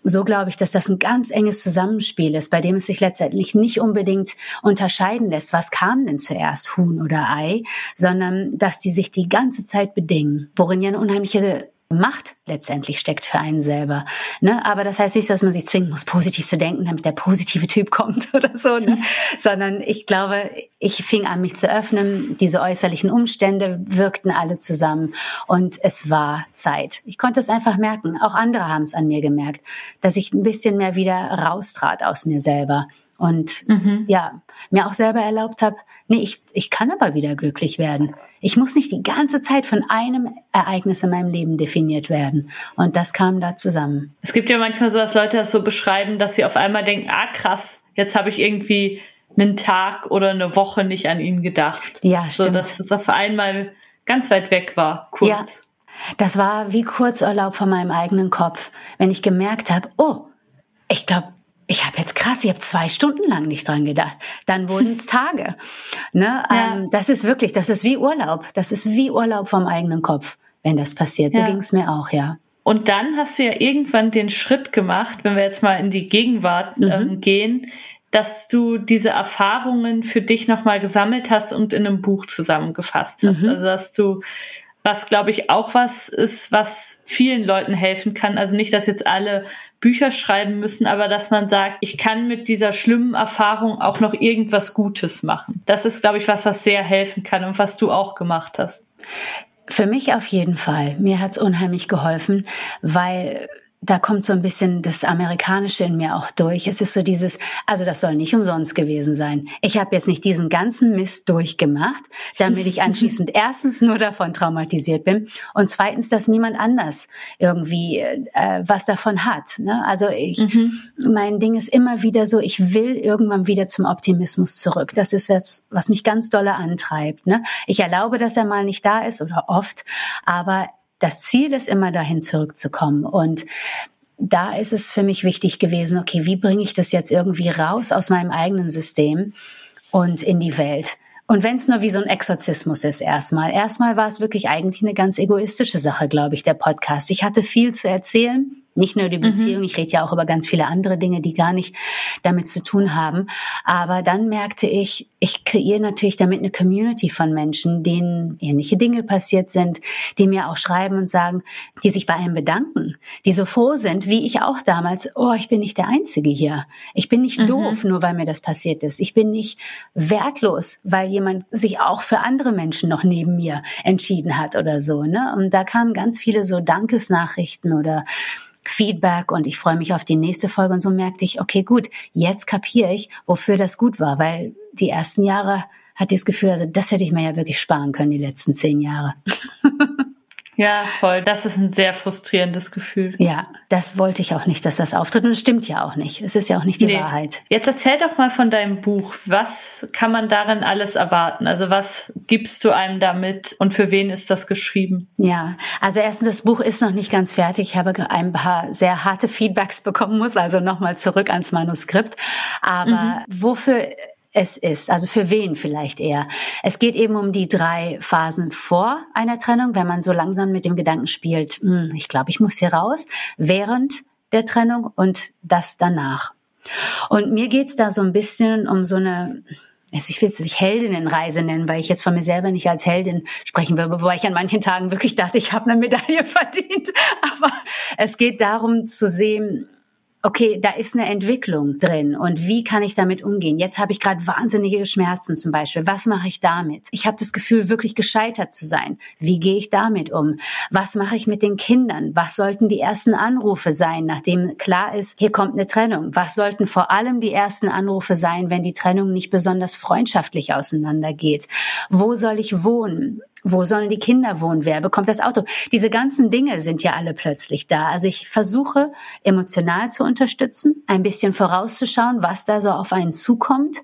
so glaube ich, dass das ein ganz enges Zusammenspiel ist, bei dem es sich letztendlich nicht unbedingt unterscheiden lässt, was kam denn zuerst, Huhn oder Ei, sondern dass die sich die ganze Zeit bedingen, worin ja eine unheimliche Macht letztendlich steckt für einen selber. Ne? Aber das heißt nicht, dass man sich zwingen muss, positiv zu denken, damit der positive Typ kommt oder so, ne? sondern ich glaube, ich fing an, mich zu öffnen. Diese äußerlichen Umstände wirkten alle zusammen und es war Zeit. Ich konnte es einfach merken. Auch andere haben es an mir gemerkt, dass ich ein bisschen mehr wieder raustrat aus mir selber und mhm. ja, mir auch selber erlaubt habe, nee, ich, ich kann aber wieder glücklich werden. Ich muss nicht die ganze Zeit von einem Ereignis in meinem Leben definiert werden. Und das kam da zusammen. Es gibt ja manchmal so, dass Leute das so beschreiben, dass sie auf einmal denken, ah krass, jetzt habe ich irgendwie einen Tag oder eine Woche nicht an ihn gedacht. Ja, stimmt. So, dass es auf einmal ganz weit weg war, kurz. Ja, das war wie Kurzurlaub von meinem eigenen Kopf, wenn ich gemerkt habe, oh, ich glaube, ich habe jetzt krass, ich habe zwei Stunden lang nicht dran gedacht. Dann wurden es Tage. Ne? Ja. Ähm, das ist wirklich, das ist wie Urlaub. Das ist wie Urlaub vom eigenen Kopf, wenn das passiert. So ja. ging es mir auch, ja. Und dann hast du ja irgendwann den Schritt gemacht, wenn wir jetzt mal in die Gegenwart mhm. ähm, gehen, dass du diese Erfahrungen für dich nochmal gesammelt hast und in einem Buch zusammengefasst hast. Mhm. Also dass du was glaube ich auch was ist, was vielen Leuten helfen kann. Also nicht, dass jetzt alle Bücher schreiben müssen, aber dass man sagt, ich kann mit dieser schlimmen Erfahrung auch noch irgendwas Gutes machen. Das ist, glaube ich, was, was sehr helfen kann und was du auch gemacht hast. Für mich auf jeden Fall. Mir hat es unheimlich geholfen, weil da kommt so ein bisschen das Amerikanische in mir auch durch. Es ist so dieses, also das soll nicht umsonst gewesen sein. Ich habe jetzt nicht diesen ganzen Mist durchgemacht, damit ich anschließend erstens nur davon traumatisiert bin und zweitens, dass niemand anders irgendwie äh, was davon hat. Ne? Also ich, mhm. mein Ding ist immer wieder so, ich will irgendwann wieder zum Optimismus zurück. Das ist was, was mich ganz dolle antreibt. Ne? Ich erlaube, dass er mal nicht da ist oder oft, aber das Ziel ist immer dahin zurückzukommen. Und da ist es für mich wichtig gewesen, okay, wie bringe ich das jetzt irgendwie raus aus meinem eigenen System und in die Welt? Und wenn es nur wie so ein Exorzismus ist erstmal. Erstmal war es wirklich eigentlich eine ganz egoistische Sache, glaube ich, der Podcast. Ich hatte viel zu erzählen nicht nur die mhm. Beziehung, mhm. ich rede ja auch über ganz viele andere Dinge, die gar nicht damit zu tun haben. Aber dann merkte ich, ich kreiere natürlich damit eine Community von Menschen, denen ähnliche Dinge passiert sind, die mir auch schreiben und sagen, die sich bei einem bedanken, die so froh sind, wie ich auch damals, oh, ich bin nicht der Einzige hier. Ich bin nicht mhm. doof, nur weil mir das passiert ist. Ich bin nicht wertlos, weil jemand sich auch für andere Menschen noch neben mir entschieden hat oder so. Ne? Und da kamen ganz viele so Dankesnachrichten oder Feedback und ich freue mich auf die nächste Folge und so merkte ich, okay, gut, jetzt kapiere ich, wofür das gut war, weil die ersten Jahre hatte ich das Gefühl, also das hätte ich mir ja wirklich sparen können, die letzten zehn Jahre. Ja, voll. Das ist ein sehr frustrierendes Gefühl. Ja, das wollte ich auch nicht, dass das auftritt. Und es stimmt ja auch nicht. Es ist ja auch nicht die nee. Wahrheit. Jetzt erzähl doch mal von deinem Buch. Was kann man darin alles erwarten? Also was gibst du einem damit und für wen ist das geschrieben? Ja, also erstens, das Buch ist noch nicht ganz fertig. Ich habe ein paar sehr harte Feedbacks bekommen muss, also nochmal zurück ans Manuskript. Aber mhm. wofür es ist, also für wen vielleicht eher. Es geht eben um die drei Phasen vor einer Trennung, wenn man so langsam mit dem Gedanken spielt, hm, ich glaube, ich muss hier raus, während der Trennung und das danach. Und mir geht's da so ein bisschen um so eine, ich will es nicht Heldinnenreise nennen, weil ich jetzt von mir selber nicht als Heldin sprechen will, wobei ich an manchen Tagen wirklich dachte, ich habe eine Medaille verdient. Aber es geht darum zu sehen, okay, da ist eine Entwicklung drin und wie kann ich damit umgehen? Jetzt habe ich gerade wahnsinnige Schmerzen zum Beispiel. Was mache ich damit? Ich habe das Gefühl, wirklich gescheitert zu sein. Wie gehe ich damit um? Was mache ich mit den Kindern? Was sollten die ersten Anrufe sein, nachdem klar ist, hier kommt eine Trennung? Was sollten vor allem die ersten Anrufe sein, wenn die Trennung nicht besonders freundschaftlich auseinandergeht? Wo soll ich wohnen? Wo sollen die Kinder wohnen? Wer bekommt das Auto? Diese ganzen Dinge sind ja alle plötzlich da. Also ich versuche emotional zu unterstützen, ein bisschen vorauszuschauen, was da so auf einen zukommt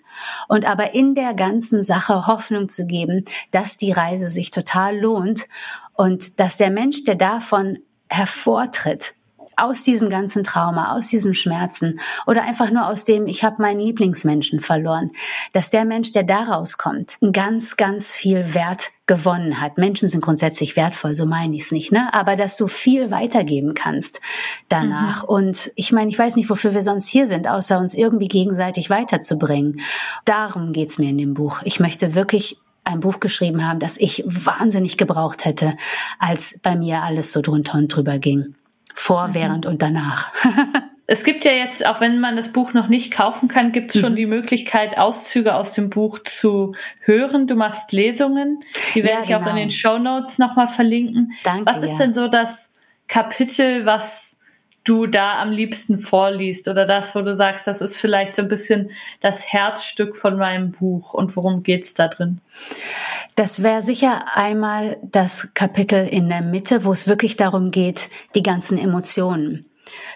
und aber in der ganzen Sache Hoffnung zu geben, dass die Reise sich total lohnt und dass der Mensch, der davon hervortritt, aus diesem ganzen Trauma, aus diesem Schmerzen oder einfach nur aus dem, ich habe meinen Lieblingsmenschen verloren, dass der Mensch, der daraus kommt, ganz, ganz viel Wert gewonnen hat. Menschen sind grundsätzlich wertvoll, so meine ich es nicht, ne? Aber dass du viel weitergeben kannst danach. Mhm. Und ich meine, ich weiß nicht, wofür wir sonst hier sind, außer uns irgendwie gegenseitig weiterzubringen. Darum geht's mir in dem Buch. Ich möchte wirklich ein Buch geschrieben haben, das ich wahnsinnig gebraucht hätte, als bei mir alles so drunter und drüber ging. Vor, mhm. während und danach. es gibt ja jetzt, auch wenn man das Buch noch nicht kaufen kann, gibt es schon mhm. die Möglichkeit, Auszüge aus dem Buch zu hören. Du machst Lesungen. Die werde ja, ich auch in genau. den Show Notes nochmal verlinken. Danke, was ist ja. denn so das Kapitel, was du da am liebsten vorliest oder das, wo du sagst, das ist vielleicht so ein bisschen das Herzstück von meinem Buch und worum geht's da drin? Das wäre sicher einmal das Kapitel in der Mitte, wo es wirklich darum geht, die ganzen Emotionen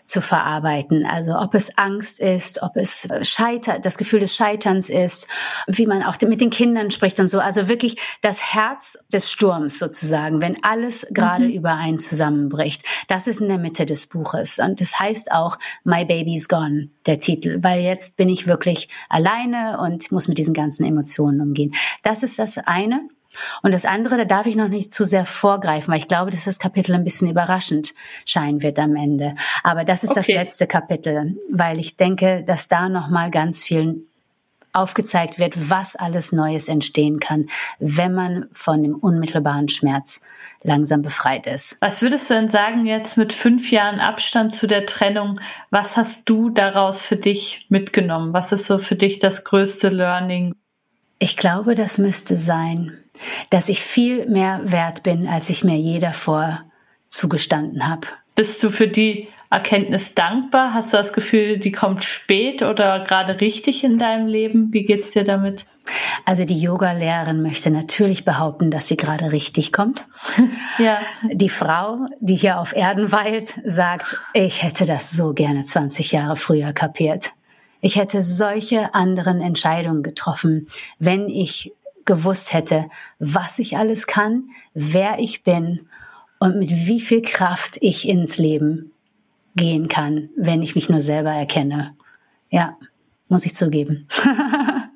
zu verarbeiten. Also ob es Angst ist, ob es äh, Scheiter, das Gefühl des Scheiterns ist, wie man auch mit den Kindern spricht und so. Also wirklich das Herz des Sturms sozusagen, wenn alles gerade mhm. über einen zusammenbricht. Das ist in der Mitte des Buches. Und das heißt auch My Baby's Gone, der Titel, weil jetzt bin ich wirklich alleine und muss mit diesen ganzen Emotionen umgehen. Das ist das eine. Und das andere, da darf ich noch nicht zu sehr vorgreifen, weil ich glaube, dass das Kapitel ein bisschen überraschend scheinen wird am Ende. Aber das ist okay. das letzte Kapitel, weil ich denke, dass da noch mal ganz viel aufgezeigt wird, was alles Neues entstehen kann, wenn man von dem unmittelbaren Schmerz langsam befreit ist. Was würdest du denn sagen jetzt mit fünf Jahren Abstand zu der Trennung? Was hast du daraus für dich mitgenommen? Was ist so für dich das größte Learning? Ich glaube, das müsste sein, dass ich viel mehr wert bin, als ich mir je davor zugestanden habe. Bist du für die Erkenntnis dankbar? Hast du das Gefühl, die kommt spät oder gerade richtig in deinem Leben? Wie geht's dir damit? Also die Yoga-Lehrerin möchte natürlich behaupten, dass sie gerade richtig kommt. ja. Die Frau, die hier auf Erden weilt, sagt, ich hätte das so gerne 20 Jahre früher kapiert. Ich hätte solche anderen Entscheidungen getroffen, wenn ich gewusst hätte, was ich alles kann, wer ich bin und mit wie viel Kraft ich ins Leben gehen kann, wenn ich mich nur selber erkenne. Ja, muss ich zugeben.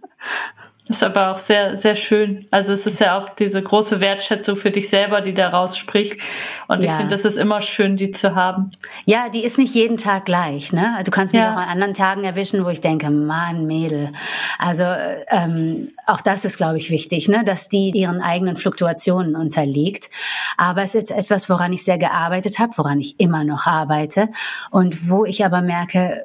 Das ist aber auch sehr, sehr schön. Also es ist ja auch diese große Wertschätzung für dich selber, die daraus spricht. Und ja. ich finde, es ist immer schön, die zu haben. Ja, die ist nicht jeden Tag gleich. Ne? Du kannst mich ja. auch an anderen Tagen erwischen, wo ich denke, Mann, Mädel. Also ähm, auch das ist, glaube ich, wichtig, ne? dass die ihren eigenen Fluktuationen unterliegt. Aber es ist etwas, woran ich sehr gearbeitet habe, woran ich immer noch arbeite und wo ich aber merke,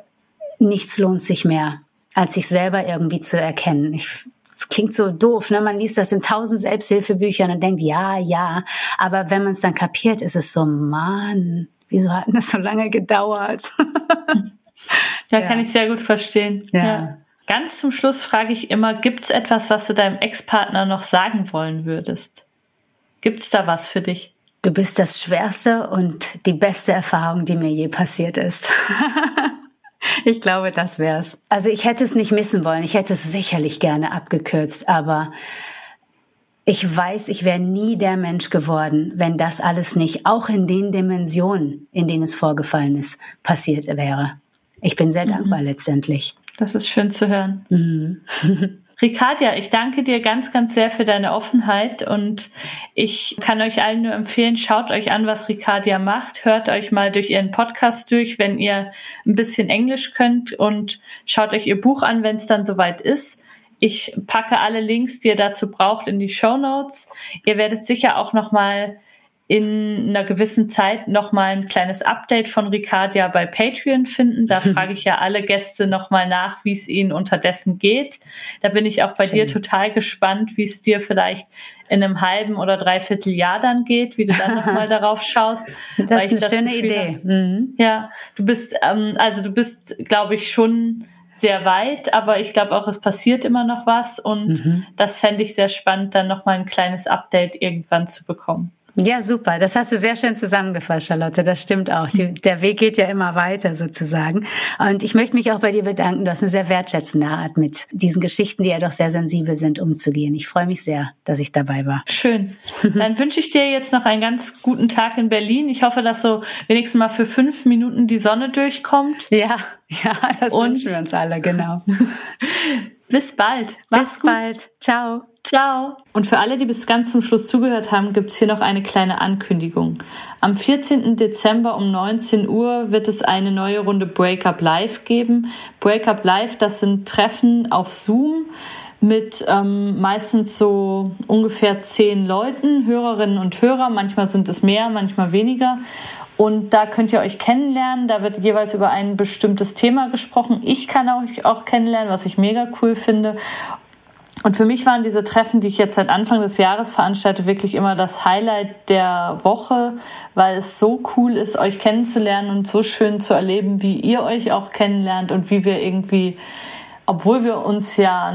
nichts lohnt sich mehr als sich selber irgendwie zu erkennen. Ich das klingt so doof, ne? Man liest das in tausend Selbsthilfebüchern und denkt, ja, ja. Aber wenn man es dann kapiert, ist es so, Mann, wieso hat das so lange gedauert? ja, ja, kann ich sehr gut verstehen. Ja. ja. Ganz zum Schluss frage ich immer, gibt es etwas, was du deinem Ex-Partner noch sagen wollen würdest? Gibt es da was für dich? Du bist das schwerste und die beste Erfahrung, die mir je passiert ist. Ich glaube, das wär's. Also ich hätte es nicht missen wollen. Ich hätte es sicherlich gerne abgekürzt, aber ich weiß, ich wäre nie der Mensch geworden, wenn das alles nicht, auch in den Dimensionen, in denen es vorgefallen ist, passiert wäre. Ich bin sehr mhm. dankbar letztendlich. Das ist schön zu hören. Mhm. Ricardia, ich danke dir ganz, ganz sehr für deine Offenheit und ich kann euch allen nur empfehlen, schaut euch an, was Ricardia macht, hört euch mal durch ihren Podcast durch, wenn ihr ein bisschen Englisch könnt und schaut euch ihr Buch an, wenn es dann soweit ist. Ich packe alle Links, die ihr dazu braucht, in die Show Notes. Ihr werdet sicher auch noch mal in einer gewissen Zeit nochmal ein kleines Update von Ricardia bei Patreon finden. Da frage ich ja alle Gäste nochmal nach, wie es ihnen unterdessen geht. Da bin ich auch bei Schön. dir total gespannt, wie es dir vielleicht in einem halben oder dreiviertel Jahr dann geht, wie du dann nochmal darauf schaust. Das ist eine schöne Gefühl Idee. Mhm. Ja, du bist, ähm, also du bist, glaube ich, schon sehr weit, aber ich glaube auch, es passiert immer noch was und mhm. das fände ich sehr spannend, dann nochmal ein kleines Update irgendwann zu bekommen. Ja, super. Das hast du sehr schön zusammengefasst, Charlotte. Das stimmt auch. Die, der Weg geht ja immer weiter sozusagen. Und ich möchte mich auch bei dir bedanken. Du hast eine sehr wertschätzende Art, mit diesen Geschichten, die ja doch sehr sensibel sind, umzugehen. Ich freue mich sehr, dass ich dabei war. Schön. Dann wünsche ich dir jetzt noch einen ganz guten Tag in Berlin. Ich hoffe, dass so wenigstens mal für fünf Minuten die Sonne durchkommt. Ja, ja, das Und wünschen wir uns alle, genau. Bis bald. Mach's Bis gut. bald. Ciao. Ciao. Und für alle, die bis ganz zum Schluss zugehört haben, gibt's hier noch eine kleine Ankündigung. Am 14. Dezember um 19 Uhr wird es eine neue Runde Breakup Live geben. Breakup Live, das sind Treffen auf Zoom mit ähm, meistens so ungefähr zehn Leuten, Hörerinnen und Hörer. Manchmal sind es mehr, manchmal weniger. Und da könnt ihr euch kennenlernen. Da wird jeweils über ein bestimmtes Thema gesprochen. Ich kann euch auch kennenlernen, was ich mega cool finde. Und für mich waren diese Treffen, die ich jetzt seit Anfang des Jahres veranstalte, wirklich immer das Highlight der Woche, weil es so cool ist, euch kennenzulernen und so schön zu erleben, wie ihr euch auch kennenlernt und wie wir irgendwie, obwohl wir uns ja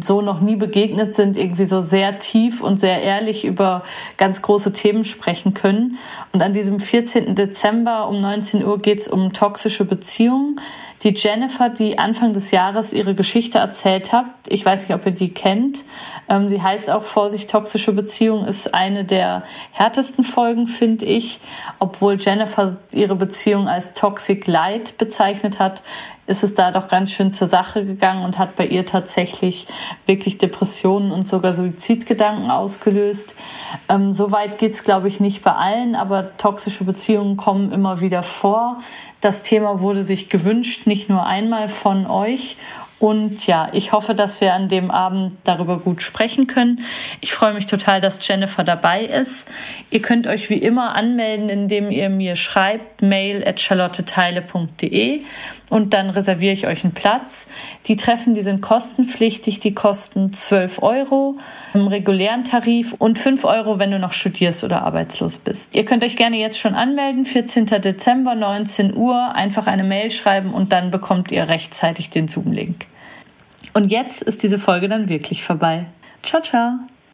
so noch nie begegnet sind, irgendwie so sehr tief und sehr ehrlich über ganz große Themen sprechen können. Und an diesem 14. Dezember um 19 Uhr geht es um toxische Beziehungen die Jennifer, die Anfang des Jahres ihre Geschichte erzählt hat. Ich weiß nicht, ob ihr die kennt. Ähm, sie heißt auch Vorsicht, toxische Beziehung ist eine der härtesten Folgen, finde ich. Obwohl Jennifer ihre Beziehung als Toxic Light bezeichnet hat, ist es da doch ganz schön zur Sache gegangen und hat bei ihr tatsächlich wirklich Depressionen und sogar Suizidgedanken ausgelöst. Ähm, Soweit geht es, glaube ich, nicht bei allen, aber toxische Beziehungen kommen immer wieder vor. Das Thema wurde sich gewünscht, nicht nur einmal von euch. Und ja, ich hoffe, dass wir an dem Abend darüber gut sprechen können. Ich freue mich total, dass Jennifer dabei ist. Ihr könnt euch wie immer anmelden, indem ihr mir schreibt mail at charlotteteile.de und dann reserviere ich euch einen Platz. Die Treffen, die sind kostenpflichtig, die kosten 12 Euro im regulären Tarif und 5 Euro, wenn du noch studierst oder arbeitslos bist. Ihr könnt euch gerne jetzt schon anmelden, 14. Dezember, 19 Uhr, einfach eine Mail schreiben und dann bekommt ihr rechtzeitig den Zoom-Link. Und jetzt ist diese Folge dann wirklich vorbei. Ciao, ciao.